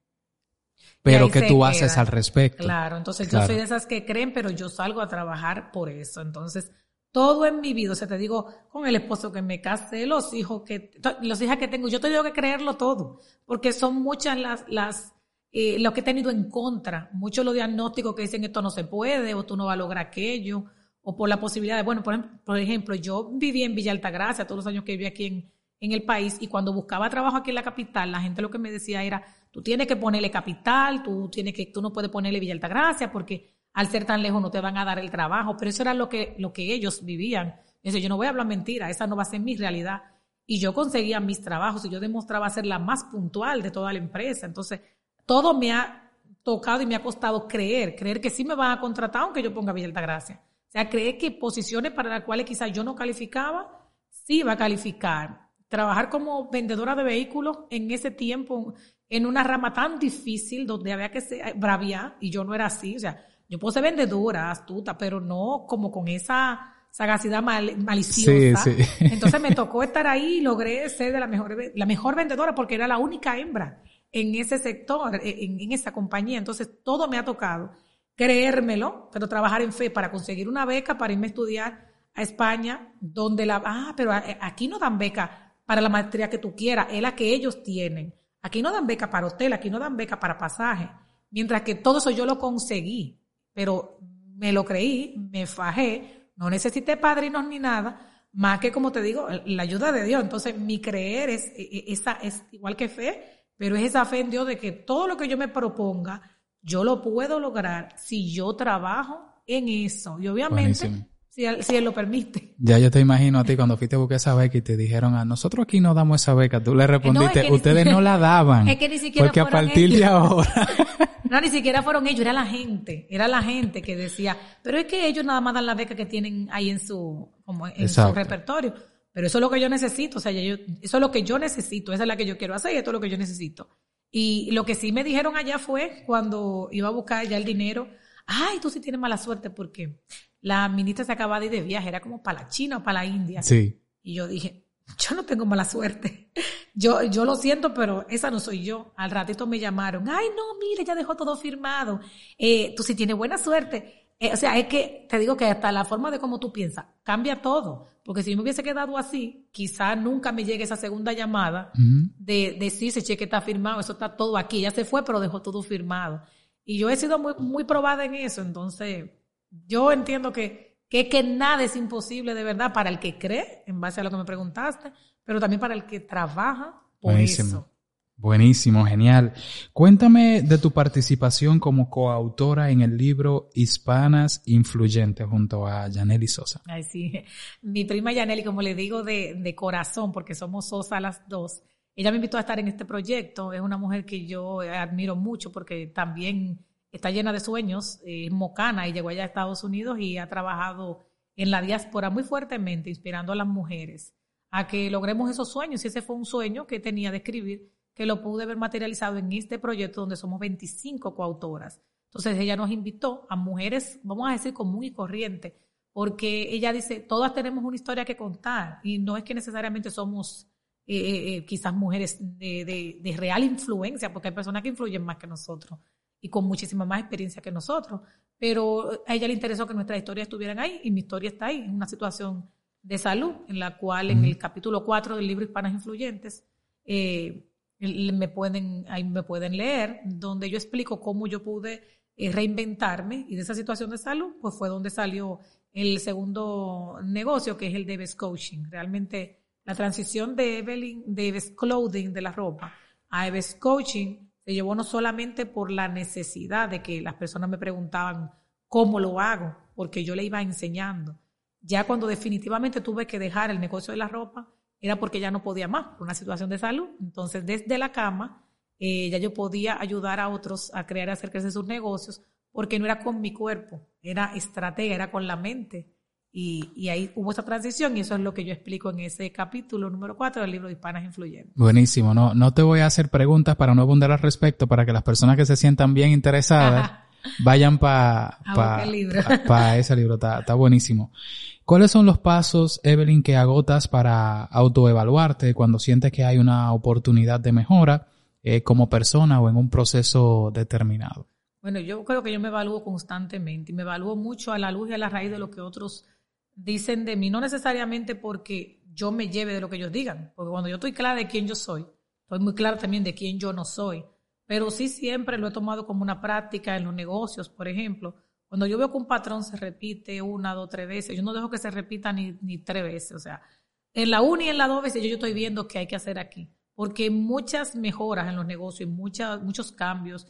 pero que tú haces al respecto. Claro, entonces yo soy de esas que creen, pero yo salgo a trabajar por eso. Entonces, todo en mi vida, o sea, te digo, con el esposo que me casé, los hijos que, los hijas que tengo, yo tengo que creerlo todo, porque son muchas las, las, eh, lo que he tenido en contra, muchos los diagnósticos que dicen esto no se puede, o tú no vas a lograr aquello, o por la posibilidad de, bueno, por, ejemplo, yo viví en Villa Altagracia todos los años que viví aquí en, en el país, y cuando buscaba trabajo aquí en la capital, la gente lo que me decía era, tú tienes que ponerle capital, tú tienes que, tú no puedes ponerle Villa Altagracia, porque al ser tan lejos no te van a dar el trabajo, pero eso era lo que, lo que ellos vivían. Eso, yo no voy a hablar mentira, esa no va a ser mi realidad. Y yo conseguía mis trabajos y yo demostraba ser la más puntual de toda la empresa. Entonces, todo me ha tocado y me ha costado creer, creer que sí me van a contratar aunque yo ponga Villa Gracia. O sea, creer que posiciones para las cuales quizás yo no calificaba, sí va a calificar. Trabajar como vendedora de vehículos en ese tiempo, en una rama tan difícil donde había que ser braviar, y yo no era así. O sea, yo puedo ser vendedora, astuta, pero no como con esa sagacidad maliciosa. Sí, sí. Entonces me tocó estar ahí y logré ser de la mejor, la mejor vendedora porque era la única hembra en ese sector, e, en, esa compañía. Entonces todo me ha tocado creérmelo, pero trabajar en fe para conseguir una beca para irme a estudiar a España, donde la, ah, pero aquí no dan beca para la maestría que tú quieras, es la que ellos tienen. Aquí no dan beca para hotel, aquí no dan beca para pasaje. Mientras que todo eso yo lo conseguí pero me lo creí, me fajé, no necesité padrinos ni nada, más que como te digo, la ayuda de Dios. Entonces, mi creer es, e, e, esa, es igual que fe, pero es esa fe en Dios de que todo lo que yo me proponga, yo lo puedo lograr si yo trabajo en eso. Y obviamente, si él, si él, lo permite. Ya yo te imagino a ti cuando fuiste a buscar esa beca y te dijeron, a nosotros aquí no damos esa beca, tú le respondiste, ustedes no la daban. Es que ni siquiera Porque a partir de ahora. No, ni siquiera fueron ellos, era la gente, era la gente que decía, pero es que ellos nada más dan la beca que tienen ahí en su, como en su repertorio. Pero eso es lo que yo necesito, o sea, yo, eso es lo que yo necesito, esa es la que yo quiero hacer y esto es lo que yo necesito. Y lo que sí me dijeron allá fue cuando iba a buscar ya el dinero, ay, tú sí tienes mala suerte porque la ministra se acaba de ir de viaje, era como para la China o para la India. Sí. Y yo dije, yo no tengo mala suerte. Yo, yo lo siento, pero esa no soy yo. Al ratito me llamaron. Ay, no, mire, ya dejó todo firmado. Eh, tú sí tienes buena suerte. Eh, o sea, es que te digo que hasta la forma de cómo tú piensas cambia todo. Porque si me hubiese quedado así, quizá nunca me llegue esa segunda llamada de, de sí, ese cheque está firmado, eso está todo aquí. Ya se fue, pero dejó todo firmado. Y yo he sido muy, muy probada en eso. Entonces, yo entiendo que que, que nada es imposible de verdad para el que cree, en base a lo que me preguntaste, pero también para el que trabaja por Buenísimo. eso. Buenísimo, genial. Cuéntame de tu participación como coautora en el libro Hispanas Influyentes junto a Yaneli Sosa. Ay, sí. Mi prima Yaneli, como le digo, de, de corazón, porque somos Sosa las dos. Ella me invitó a estar en este proyecto. Es una mujer que yo admiro mucho porque también está llena de sueños, es mocana y llegó allá a Estados Unidos y ha trabajado en la diáspora muy fuertemente, inspirando a las mujeres a que logremos esos sueños. Y ese fue un sueño que tenía de escribir, que lo pude ver materializado en este proyecto donde somos 25 coautoras. Entonces ella nos invitó a mujeres, vamos a decir, común y corriente, porque ella dice, todas tenemos una historia que contar y no es que necesariamente somos eh, eh, eh, quizás mujeres de, de real influencia, porque hay personas que influyen más que nosotros y con muchísima más experiencia que nosotros. Pero a ella le interesó que nuestras historias estuvieran ahí y mi historia está ahí, en una situación de salud, en la cual en el capítulo 4 del libro Hispanas Influyentes, eh, me pueden, ahí me pueden leer, donde yo explico cómo yo pude eh, reinventarme y de esa situación de salud, pues fue donde salió el segundo negocio, que es el de Coaching. Realmente la transición de Evelyn, de Eves Clothing, de la ropa, a Eves Coaching, llevó no solamente por la necesidad de que las personas me preguntaban cómo lo hago, porque yo le iba enseñando. Ya cuando definitivamente tuve que dejar el negocio de la ropa, era porque ya no podía más, por una situación de salud. Entonces, desde la cama, eh, ya yo podía ayudar a otros a crear y hacer crecer sus negocios, porque no era con mi cuerpo, era estratega, era con la mente. Y, ahí hubo esa transición y eso es lo que yo explico en ese capítulo número 4 del libro de Hispanas Influyentes. Buenísimo, no, no te voy a hacer preguntas para no abundar al respecto, para que las personas que se sientan bien interesadas vayan para pa, pa, ese libro, está, está buenísimo. ¿Cuáles son los pasos, Evelyn, que agotas para autoevaluarte cuando sientes que hay una oportunidad de mejora eh, como persona o en un proceso determinado? Bueno, yo creo que yo me evalúo constantemente y me evalúo mucho a la luz y a la raíz de lo que otros dicen de mí, no necesariamente porque yo me lleve de lo que ellos digan, porque cuando yo estoy clara de quién yo soy, estoy muy clara también de quién yo no soy, pero sí siempre lo he tomado como una práctica en los negocios, por ejemplo. Cuando yo veo que un patrón se repite una, dos, tres veces, yo no dejo que se repita ni, ni tres veces, o sea, en la una y en la dos veces yo, yo estoy viendo qué hay que hacer aquí, porque muchas mejoras en los negocios, muchas, muchos cambios,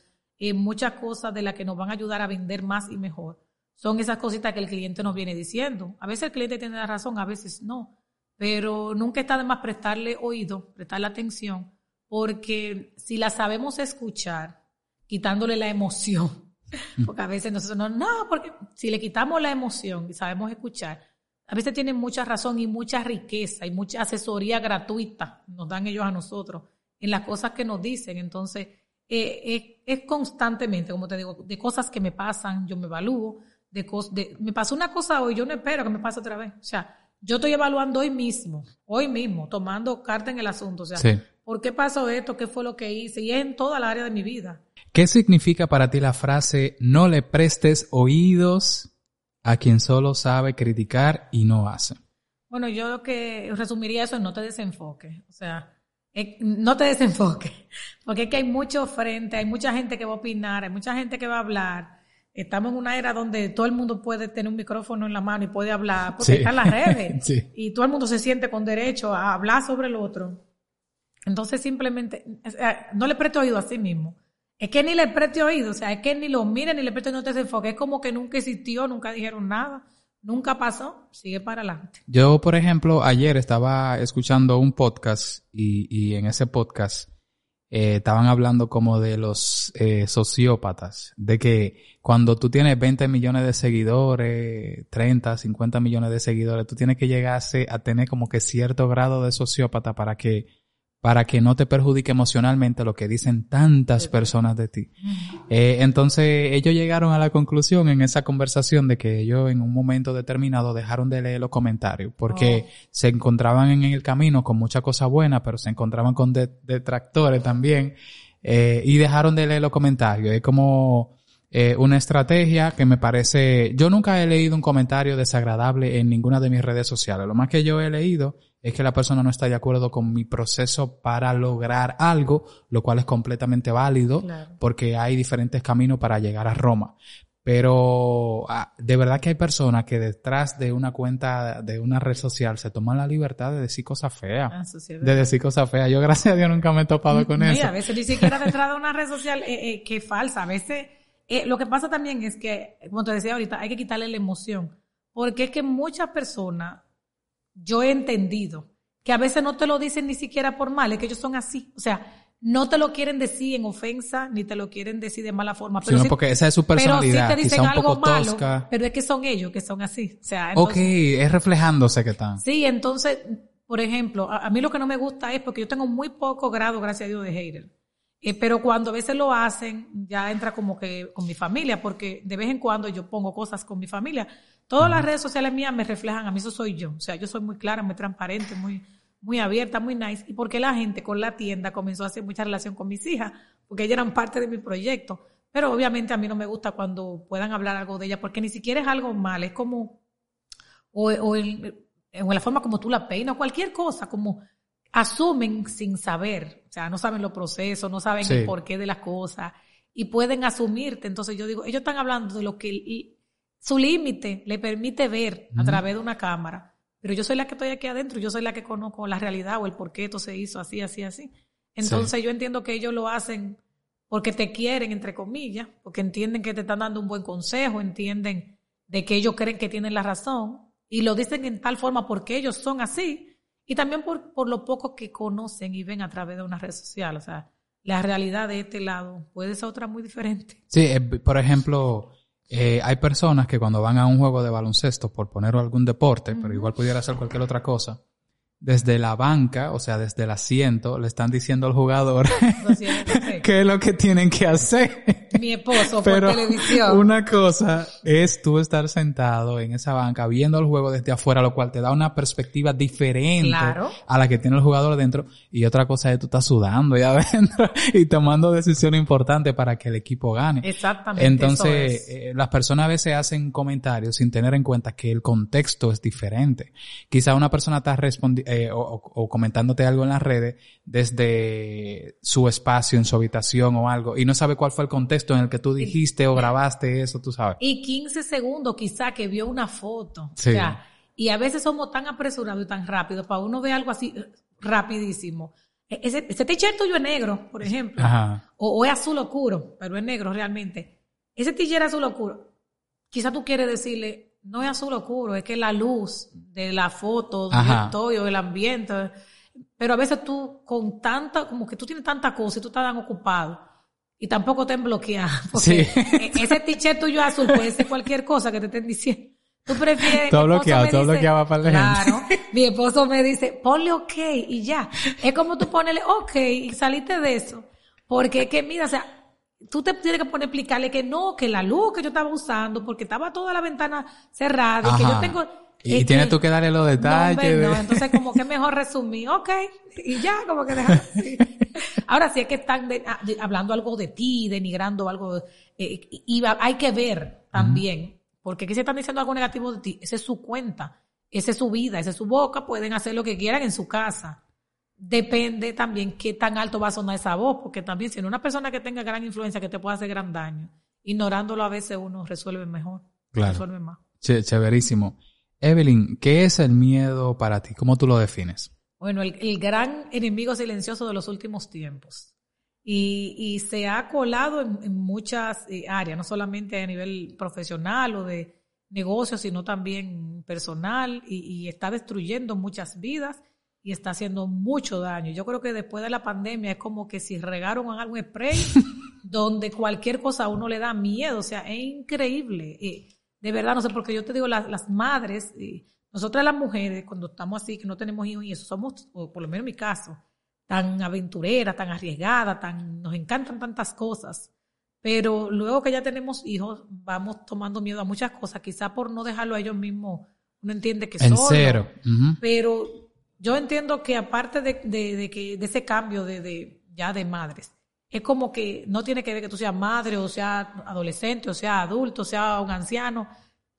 muchas cosas de las que nos van a ayudar a vender más y mejor son esas cositas que el cliente nos viene diciendo. A veces el cliente tiene la razón, a veces no, pero nunca está de más prestarle oído, prestarle atención, porque si la sabemos escuchar, quitándole la emoción, porque a veces nosotros no, no, porque si le quitamos la emoción y sabemos escuchar, a veces tienen mucha razón y mucha riqueza y mucha asesoría gratuita, nos dan ellos a nosotros en las cosas que nos dicen. Entonces, eh, es constantemente, como te digo, de cosas que me pasan, yo me evalúo, de, me pasó una cosa hoy, yo no espero que me pase otra vez. O sea, yo estoy evaluando hoy mismo, hoy mismo, tomando carta en el asunto. O sea, ¿por qué pasó esto? ¿Qué fue lo que hice? Y es en toda la área de mi vida. ¿Qué significa para ti la frase no le prestes oídos a quien solo sabe criticar y no hace? Bueno, yo lo que resumiría eso en no te desenfoques. O sea, no te desenfoques. Porque es que hay mucho frente, hay mucha gente que va a opinar, hay mucha gente que va a hablar Estamos en una era donde todo el mundo puede tener un micrófono en la mano y puede hablar, porque están las redes. Y todo el mundo se siente con derecho a hablar sobre el otro. Entonces simplemente, no le preste oído a sí mismo. Es que ni le preste oído, o sea, es que ni lo mire ni le preste no te enfoque. Es como que nunca existió, nunca dijeron nada, nunca pasó, sigue para adelante. Yo, por ejemplo, ayer estaba escuchando un podcast y, y en ese podcast eh, estaban hablando como de los eh, sociópatas, de que cuando tú tienes 20 millones de seguidores, 30, 50 millones de seguidores, tú tienes que llegar a tener como que cierto grado de sociópata para que para que no te perjudique emocionalmente lo que dicen tantas personas de ti. Eh, entonces ellos llegaron a la conclusión en esa conversación de que ellos en un momento determinado dejaron de leer los comentarios porque oh. se encontraban en el camino con muchas cosas buenas, pero se encontraban con detractores también eh, y dejaron de leer los comentarios. Es como eh, una estrategia que me parece, yo nunca he leído un comentario desagradable en ninguna de mis redes sociales. Lo más que yo he leído es que la persona no está de acuerdo con mi proceso para lograr algo, lo cual es completamente válido porque hay diferentes caminos para llegar a Roma. Pero ah, de verdad que hay personas que detrás de una cuenta de una red social se toman la libertad de decir cosas feas. Ah, de decir cosas feas. Yo gracias a Dios nunca me he topado con eso. a veces ni siquiera detrás de una red social eh, eh, que es falsa. A veces eh, lo que pasa también es que, como te decía ahorita, hay que quitarle la emoción. Porque es que muchas personas yo he entendido que a veces no te lo dicen ni siquiera por mal, es que ellos son así. O sea, no te lo quieren decir en ofensa, ni te lo quieren decir de mala forma. Pero sí, porque esa es su personalidad. Pero sí te dicen algo malo, pero es que son ellos que son así. O sea, ok, es reflejándose que están. Sí, entonces, por ejemplo, a, mí lo que no me gusta es porque yo tengo muy poco grado, gracias a Dios, de hater. Eh, pero cuando a veces lo hacen, ya entra como que con mi familia, porque de vez en cuando yo pongo cosas con mi familia. Todas las redes sociales mías me reflejan, a mí eso soy yo. O sea, yo soy muy clara, muy transparente, muy, muy abierta, muy nice. Y porque la gente con la tienda comenzó a hacer mucha relación con mis hijas, porque ellas eran parte de mi proyecto. Pero obviamente a mí no me gusta cuando puedan hablar algo de ella, porque ni siquiera es algo mal, es como, o, o, en, la forma como tú la peinas, cualquier cosa, como asumen sin saber, o sea, no saben los procesos, no saben el porqué de las cosas y pueden asumirte. Entonces yo digo, ellos están hablando de lo que su límite le permite ver a través de una cámara, pero yo soy la que estoy aquí adentro, yo soy la que conozco la realidad o el por qué esto se hizo así, así, así. Entonces yo entiendo que ellos lo hacen porque te quieren, entre comillas, porque entienden que te están dando un buen consejo, entienden de que ellos creen que tienen la razón y lo dicen en tal forma porque ellos son así y también por, por lo poco que conocen y ven a través de una red social. O sea, la realidad de este lado puede ser otra muy diferente. Sí, eh, por ejemplo, Eh, hay personas que cuando van a un juego de baloncesto, por poner algún deporte, pero igual pudiera ser cualquier otra cosa, desde la banca, o sea, desde el asiento, le están diciendo al jugador qué es lo que tienen que hacer. Mi esposo por televisión. Una cosa es tú estar sentado en esa banca viendo el juego desde afuera, lo cual te da una perspectiva diferente a la que tiene el jugador dentro. Y otra cosa es tú estás sudando ahí adentro y tomando decisiones importantes para que el equipo gane. Exactamente. Entonces, eh, las personas a veces hacen comentarios sin tener en cuenta que el contexto es diferente. Quizá una persona está respondiendo eh, o, comentándote algo en las redes desde su espacio, en su habitación o algo, y no sabe cuál fue el contexto en el que tú dijiste o grabaste eso, tú sabes. Y 15 segundos quizá que vio una foto. O sea, y a veces somos tan apresurados y tan rápidos para uno ver algo así eh, rapidísimo. E, ese, ese t-shirt tuyo es negro, por ejemplo. O, es azul oscuro, pero es negro realmente. Ese t-shirt azul oscuro. Quizá tú quieres decirle, no es azul oscuro, es que la luz de la foto, del estoy o el ambiente. Pero a veces tú con tanta, como que tú tienes tanta cosa y tú estás tan ocupado y tampoco te bloqueado. Porque e-, ese t-shirt tuyo azul puede ser cualquier cosa que te estén diciendo. Tú prefieres. Todo bloqueado, todo bloqueado para la Claro. Mi esposo me dice, ponle ok y ya. Es como tú ponele ok y saliste de eso. Porque es que, mira, o sea, tú te tienes que poner a explicarle que no, que la luz que yo estaba usando, porque estaba toda la ventana cerrada y que yo tengo... Y tienes tú que darle los detalles. No, entonces como que mejor resumir, ok, y ya, como que dejar Ahora sí es que están ah, hablando algo de ti, denigrando algo, eh, y hay que ver también, porque aquí se están diciendo algo negativo de ti, esa es su cuenta, esa es su vida, esa es su boca, pueden hacer lo que quieran en su casa depende también qué tan alto va a sonar esa voz, porque también si una persona que tenga gran influencia que te puede hacer gran daño, ignorándolo a veces uno resuelve mejor, claro. resuelve más. chéverísimo. Evelyn, ¿qué es el miedo para ti? ¿Cómo tú lo defines? Bueno, el, gran enemigo silencioso de los últimos tiempos. Y, se ha colado en, muchas eh, áreas, no solamente a nivel profesional o de negocios, sino también personal, y está destruyendo muchas vidas y está haciendo mucho daño. Yo creo que después de la pandemia es como que si regaron algún spray donde cualquier cosa a uno le da miedo, o sea, es increíble. de verdad, no sé, porque yo te digo, las, las madres, nosotras las mujeres, cuando estamos así, que no tenemos hijos y eso, somos, o por lo menos en mi caso, tan aventureras, tan arriesgadas, tan, nos encantan tantas cosas. Pero luego que ya tenemos hijos, vamos tomando miedo a muchas cosas, quizá por no dejarlo a ellos mismos, uno entiende que en cero. Pero yo entiendo que aparte de, de, que, de ese cambio de, de, ya de madres, es como que no tiene que ver que tú seas madre o sea adolescente o sea adulto o sea un anciano.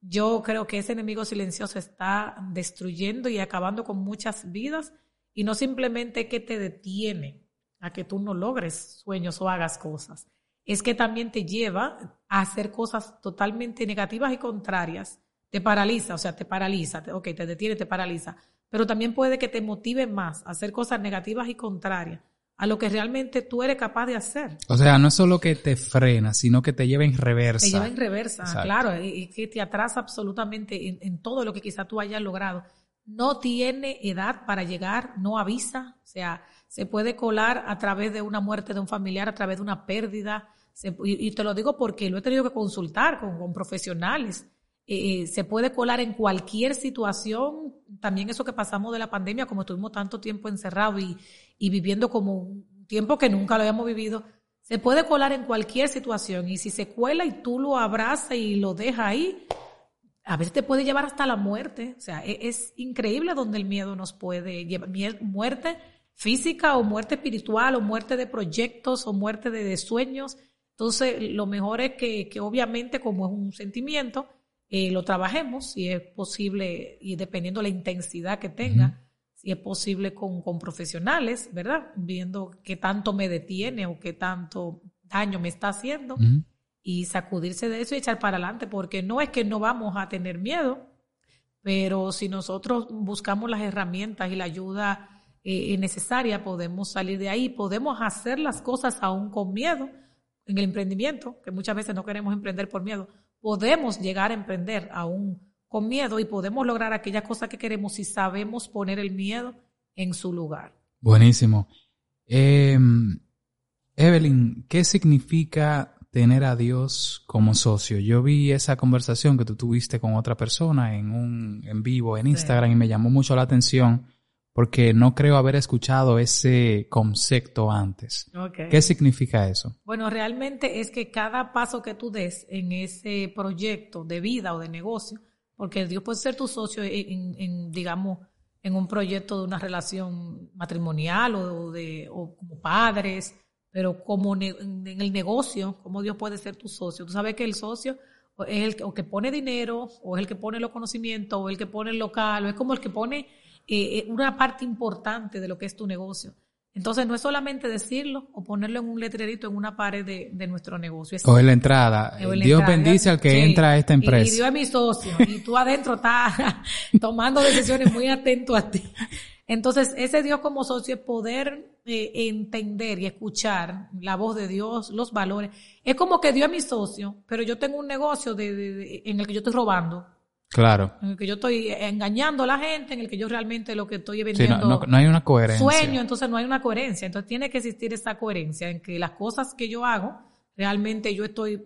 Yo creo que ese enemigo silencioso está destruyendo y acabando con muchas vidas y no simplemente que te detiene a que tú no logres sueños o hagas cosas. Es que también te lleva a hacer cosas totalmente negativas y contrarias. Te paraliza, o sea, te paraliza, ok, te detiene, te paraliza pero también puede que te motive más a hacer cosas negativas y contrarias a lo que realmente tú eres capaz de hacer. O sea, no es solo que te frena, sino que te lleva en reversa. Te lleva en reversa, claro, y, que te atrasa absolutamente en, en, todo lo que quizá tú hayas logrado. No tiene edad para llegar, no avisa, o sea, se puede colar a través de una muerte de un familiar, a través de una pérdida, y, te lo digo porque lo he tenido que consultar con, con profesionales eh, se puede colar en cualquier situación. También eso que pasamos de la pandemia, como estuvimos tanto tiempo encerrados y, y viviendo como un tiempo que nunca lo habíamos vivido, se puede colar en cualquier situación. Y si se cuela y tú lo abrazas y lo dejas ahí, a veces te puede llevar hasta la muerte. O sea, e, es, increíble donde el miedo nos puede llevar. Muerte física o muerte espiritual o muerte de proyectos o muerte de, sueños. Entonces, lo mejor es que, que obviamente como es un sentimiento, eh, lo trabajemos, si es posible, y dependiendo la intensidad que tenga, si es posible con, con, profesionales, ¿verdad? Viendo qué tanto me detiene o qué tanto daño me está haciendo y sacudirse de eso y echar para adelante, porque no es que no vamos a tener miedo, pero si nosotros buscamos las herramientas y la ayuda eh, necesaria, podemos salir de ahí, podemos hacer las cosas aún con miedo en el emprendimiento, que muchas veces no queremos emprender por miedo, podemos llegar a emprender aún con miedo y podemos lograr aquella cosa que queremos si sabemos poner el miedo en su lugar. Buenísimo. Em, Evelyn, ¿qué significa tener a Dios como socio. Yo vi esa conversación que tú tuviste con otra persona en un en vivo en Instagram y me llamó mucho la atención porque no creo haber escuchado ese concepto antes. ¿Qué significa eso? Bueno, realmente es que cada paso que tú des en ese proyecto de vida o de negocio, porque Dios puede ser tu socio en, digamos, en un proyecto de una relación matrimonial o, de, o como padres, pero como en el negocio, como Dios puede ser tu socio. Tú sabes que el socio es el que, o que pone dinero, o es el que pone los conocimientos, o el que pone el local, o es como el que pone eh, una parte importante de lo que es tu negocio. Entonces no es solamente decirlo o ponerlo en un letrerito en una pared de, nuestro negocio. o en la entrada. Dios bendice al que entra a esta empresa. Y, Dios es mi socio. y tú adentro estás tomando decisiones muy atento a ti. Entonces, ese Dios como socio es poder eh, entender y escuchar la voz de Dios, los valores. Es como que Dios es mi socio, pero yo tengo un negocio de, en el que yo estoy robando. Claro. En el que yo estoy engañando a la gente, en el que yo realmente lo que estoy vendiendo. Sí, no, hay una coherencia. Sueño, entonces no hay una coherencia. Entonces tiene que existir esa coherencia en que las cosas que yo hago, realmente yo estoy eh,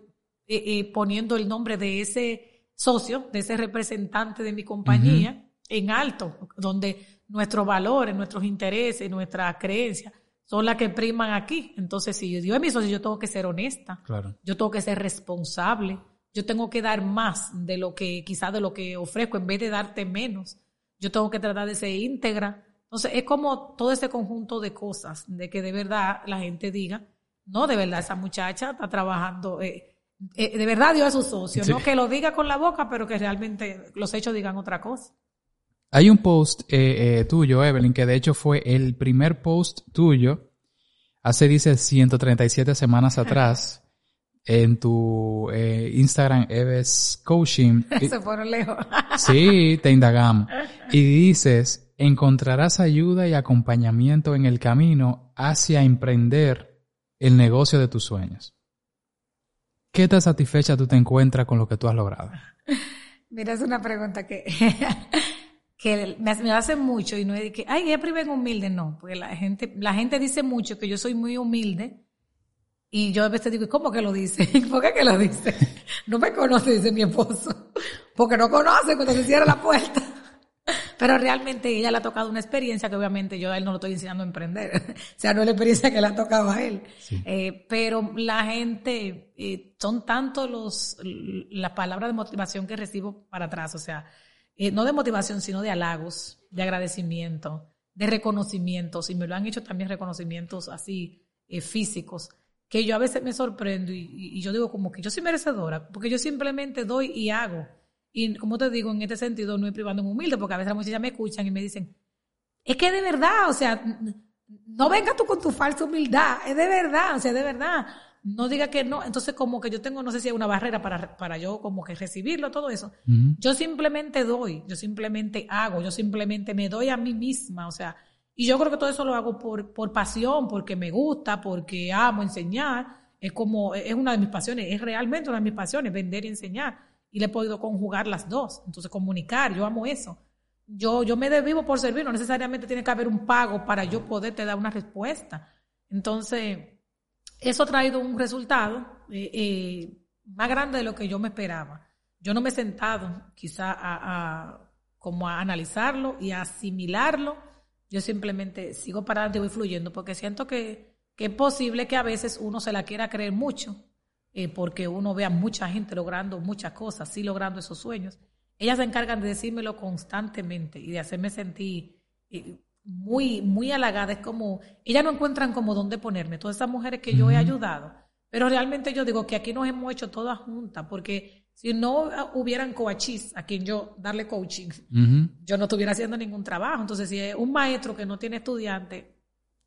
eh, poniendo el nombre de ese socio, de ese representante de mi compañía, en alto, donde nuestros valores, nuestros intereses, nuestras creencias son las que priman aquí. Entonces, si Dios es mi socio, yo tengo que ser honesta. Claro. Yo tengo que ser responsable. Yo tengo que dar más de lo que, quizás de lo que ofrezco, en vez de darte menos. Yo tengo que tratar de ser íntegra. Entonces, es como todo ese conjunto de cosas, de que de verdad la gente diga, no, de verdad, esa muchacha está trabajando, eh, eh, de verdad Dios es su socio, no que lo diga con la boca, pero que realmente los hechos digan otra cosa. Hay un post eh, eh, tuyo, Evelyn, que de hecho fue el primer post tuyo hace, dice, 137 semanas atrás en tu eh, Instagram, Eves Coaching. Se fueron lejos. sí, te indagamos. Y dices, encontrarás ayuda y acompañamiento en el camino hacia emprender el negocio de tus sueños. ¿Qué tan satisfecha tú te encuentras con lo que tú has logrado? Mira, es una pregunta que que me, me hace mucho y no es de que, ay, ella priven humilde, no, porque la gente, la gente dice mucho que yo soy muy humilde y yo a veces digo, ¿cómo que lo dice? ¿Por qué que lo dice? No me conoce, dice mi esposo, porque no conoce cuando se cierra la puerta. Pero realmente ella le ha tocado una experiencia que obviamente yo a él no lo estoy enseñando a emprender. o sea, no es la experiencia que le ha tocado a él. Eh, pero la gente, eh, son tanto los, las palabras de motivación que recibo para atrás. O sea, eh, no de motivación, sino de halagos, de agradecimiento, de reconocimientos, y me lo han hecho también reconocimientos así físicos, que yo a veces me sorprendo y, yo digo como que yo soy merecedora, porque yo simplemente doy y hago. Y como te digo, en este sentido no es privando en humilde, porque a veces las muchachas me escuchan y me dicen, es que de verdad, o sea, no venga tú con tu falsa humildad, es de verdad, o sea, de verdad no diga que no. Entonces, como que yo tengo, no sé si hay una barrera para, para yo como que recibirlo, todo eso. Yo simplemente doy, yo simplemente hago, yo simplemente me doy a mí misma, o sea, y yo creo que todo eso lo hago por, por pasión, porque me gusta, porque amo enseñar. Es como, es una de mis pasiones, es realmente una de mis pasiones, vender y enseñar. Y le he podido conjugar las dos. Entonces, comunicar, yo amo eso. Yo, yo me desvivo por servir, no necesariamente tiene que haber un pago para yo poderte dar una respuesta. Entonces, eso ha traído un resultado eh, eh, más grande de lo que yo me esperaba. Yo no me he sentado quizá a, como a analizarlo y a asimilarlo. Yo simplemente sigo para adelante y voy fluyendo porque siento que, es posible que a veces uno se la quiera creer mucho eh, porque uno ve a mucha gente logrando muchas cosas, sí logrando esos sueños. Ellas se encargan de decírmelo constantemente y de hacerme sentir muy, muy halagada. Es como, ellas no encuentran como dónde ponerme. Todas esas mujeres que yo he ayudado. Pero realmente yo digo que aquí nos hemos hecho todas juntas, porque si no hubieran coachis a quien yo darle coaching, yo no estuviera haciendo ningún trabajo. Entonces, si es un maestro que no tiene estudiante,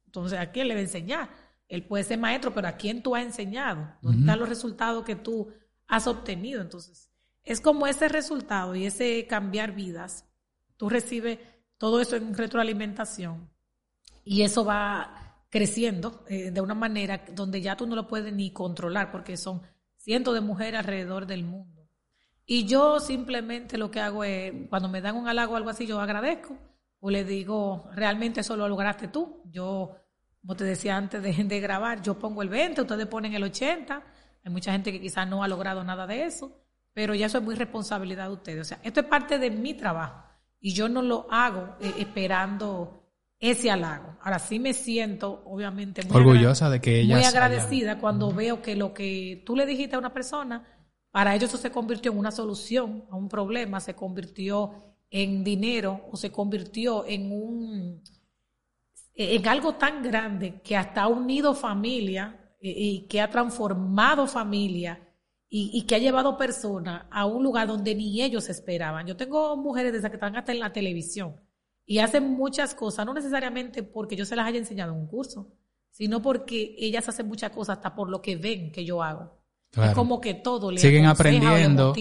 entonces ¿a quién le va a enseñar? Él puede ser maestro, pero ¿a quién tú has enseñado? ¿Dónde están los resultados que tú has obtenido? Entonces, es como ese resultado y ese cambiar vidas. Tú recibes todo eso en retroalimentación y eso va creciendo eh, de una manera donde ya tú no lo puedes ni controlar porque son cientos de mujeres alrededor del mundo. Y yo simplemente lo que hago es, cuando me dan un halago o algo así, yo agradezco o le digo, realmente eso lo lograste tú. Yo, como te decía antes de, de grabar, yo pongo el 20, ustedes ponen el 80, Hay mucha gente que quizás no ha logrado nada de eso, pero ya eso es muy responsabilidad de ustedes. O sea, esto es parte de mi trabajo y yo no lo hago eh, esperando ese halago. Ahora sí me siento, obviamente, muy orgullosa de que ella muy agradecida cuando veo que lo que tú le dijiste a una persona, para ellos eso se convirtió en una solución a un problema, se convirtió en dinero o se convirtió en un en algo tan grande que hasta ha unido familia eh, y, que ha transformado familia y, que ha llevado personas a un lugar donde ni ellos esperaban. Yo tengo mujeres de esas que están hasta en la televisión y hacen muchas cosas, no necesariamente porque yo se las haya enseñado en un curso, sino porque ellas hacen muchas cosas hasta por lo que ven que yo hago. Es como que todo le siguen aprendiendo.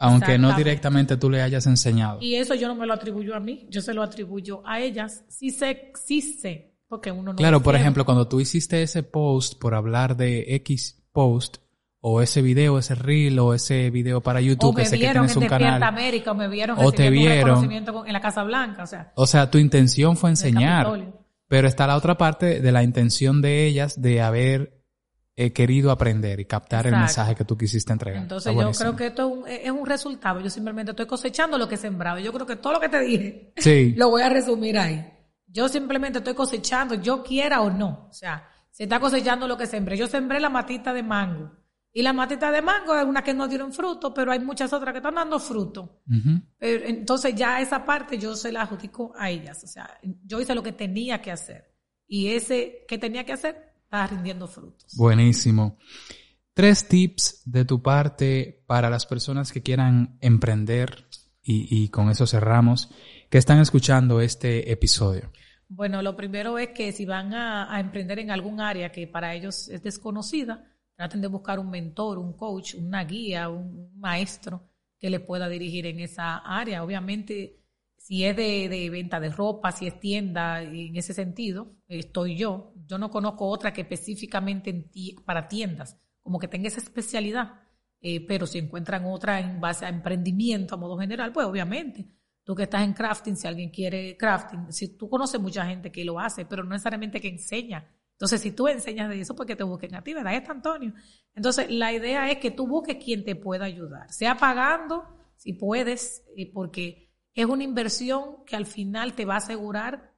Aunque no directamente tú le hayas enseñado. Y eso yo no me lo atribuyo a mí, yo se lo atribuyo a ellas. Sí sé, sí sé, porque uno no. Claro, por ejemplo, cuando tú hiciste ese post por hablar de X post, o ese video, ese reel, o ese video para YouTube, que sé que tienes un canal. América, o me vieron o te vieron en la Casa Blanca, o sea. O sea, tu intención fue enseñar. Pero está la otra parte de la intención de ellas de haber he querido aprender y captar el mensaje que tú quisiste entregar. Entonces yo creo que esto es un, resultado. Yo simplemente estoy cosechando lo que he sembrado. Yo creo que todo lo que te dije lo voy a resumir ahí. Yo simplemente estoy cosechando, yo quiera o no. O sea, se está cosechando lo que sembré. Yo sembré la matita de mango. Y la matita de mango es una que no dieron fruto, pero hay muchas otras que están dando fruto. entonces ya esa parte yo se la adjudico a ellas. O sea, yo hice lo que tenía que hacer. Y ese que tenía que hacer está rindiendo frutos. Buenísimo. Tres tips de tu parte para las personas que quieran emprender y, con eso cerramos, que están escuchando este episodio. Bueno, lo primero es que si van a, emprender en algún área que para ellos es desconocida, traten de buscar un mentor, un coach, una guía, un maestro que le pueda dirigir en esa área. Obviamente, si es de, venta de ropa, si es tienda, en ese sentido, estoy yo. Yo no conozco otra que específicamente para tiendas, como que tenga esa especialidad. Eh, pero si encuentran otra en base a emprendimiento a modo general, pues obviamente. Tú que estás en crafting, si alguien quiere crafting, si tú conoces mucha gente que lo hace, pero no necesariamente que enseña. Entonces, si tú enseñas de eso, pues que te busquen a ti, ¿verdad? Es Antonio. Entonces, la idea es que tú busques quien te pueda ayudar, sea pagando, si puedes, eh, porque es una inversión que al final te va a asegurar,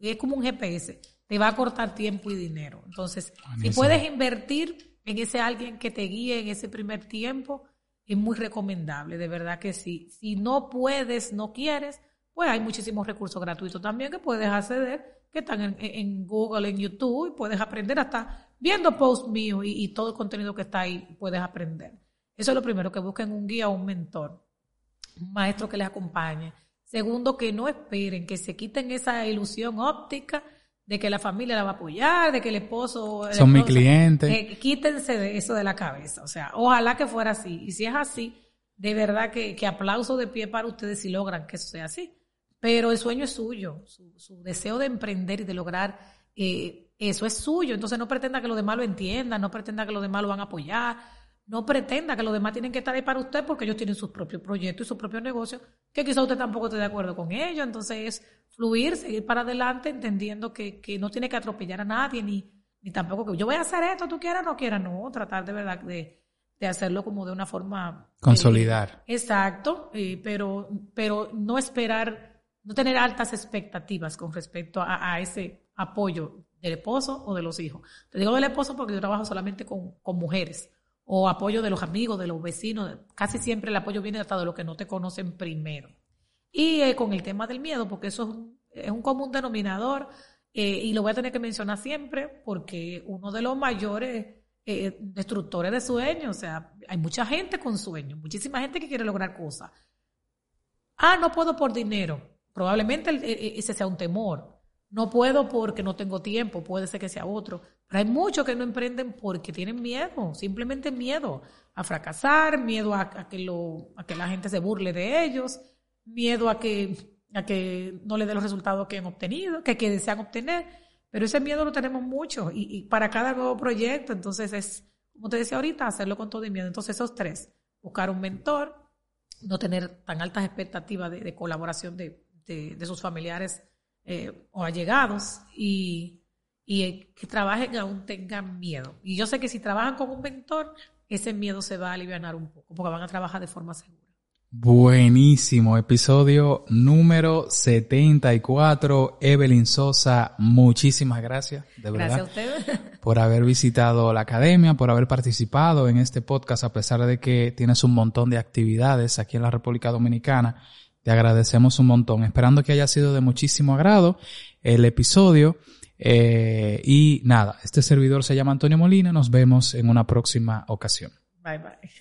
es como un GPS, te va a cortar tiempo y dinero. Entonces, si puedes invertir en ese alguien que te guíe en ese primer tiempo, es muy recomendable, de verdad que sí. Si no puedes, no quieres, pues hay muchísimos recursos gratuitos también que puedes acceder, que están en, Google, en YouTube, y puedes aprender hasta viendo posts míos y, y, todo el contenido que está ahí, puedes aprender. Eso es lo primero, que busquen un guía o un mentor, un maestro que les acompañe. Segundo, que no esperen, que se quiten esa ilusión óptica de que la familia la va a apoyar, de que el esposo... Son mi cliente. Eh, quítense de eso de la cabeza. O sea, ojalá que fuera así. Y si es así, de verdad que, aplauso de pie para ustedes si logran que eso sea así. Pero el sueño es suyo, su, deseo de emprender y de lograr eh, eso es suyo. Entonces no pretenda que los demás lo entiendan, no pretenda que los demás lo van a apoyar no pretenda que los demás tienen que estar ahí para usted porque ellos tienen sus propios proyectos y sus propios negocios, que quizá usted tampoco esté de acuerdo con ellos. Entonces es fluir, seguir para adelante, entendiendo que, no tiene que atropellar a nadie, ni, ni tampoco que yo voy a hacer esto, tú quieras o no quieras, no, tratar de verdad de, hacerlo como de una forma... Eh, Consolidar. exacto, eh, pero, pero no esperar, no tener altas expectativas con respecto a, ese apoyo del esposo o de los hijos. Te digo del esposo porque yo trabajo solamente con, con mujeres o apoyo de los amigos, de los vecinos. Casi siempre el apoyo viene hasta de los que no te conocen primero. Y eh, con el tema del miedo, porque eso es un, común denominador eh, y lo voy a tener que mencionar siempre porque uno de los mayores eh, destructores de sueños, o sea, hay mucha gente con sueños, muchísima gente que quiere lograr cosas. Ah, no puedo por dinero. Probablemente ese sea un temor. No puedo porque no tengo tiempo, puede ser que sea otro. Pero hay muchos que no emprenden porque tienen miedo, simplemente miedo a fracasar, miedo a, que, lo, a que la gente se burle de ellos, miedo a que, a que no le dé los resultados que han obtenido, que, desean obtener. Pero ese miedo lo tenemos mucho y, para cada nuevo proyecto, entonces es, como te decía ahorita, hacerlo con todo el miedo. Entonces esos tres, buscar un mentor, no tener tan altas expectativas de, colaboración de, de sus familiares eh, o allegados y, y que trabajen aún tengan miedo. Y yo sé que si trabajan con un mentor, ese miedo se va a aliviar un poco, porque van a trabajar de forma segura. Buenísimo, episodio número 74. Evelyn Sosa, muchísimas gracias, de verdad. Gracias a ustedes. Por haber visitado la academia, por haber participado en este podcast, a pesar de que tienes un montón de actividades aquí en la República Dominicana. Te agradecemos un montón, esperando que haya sido de muchísimo agrado el episodio. Eh, y nada, este servidor se llama Antonio Molina, nos vemos en una próxima ocasión. Bye bye.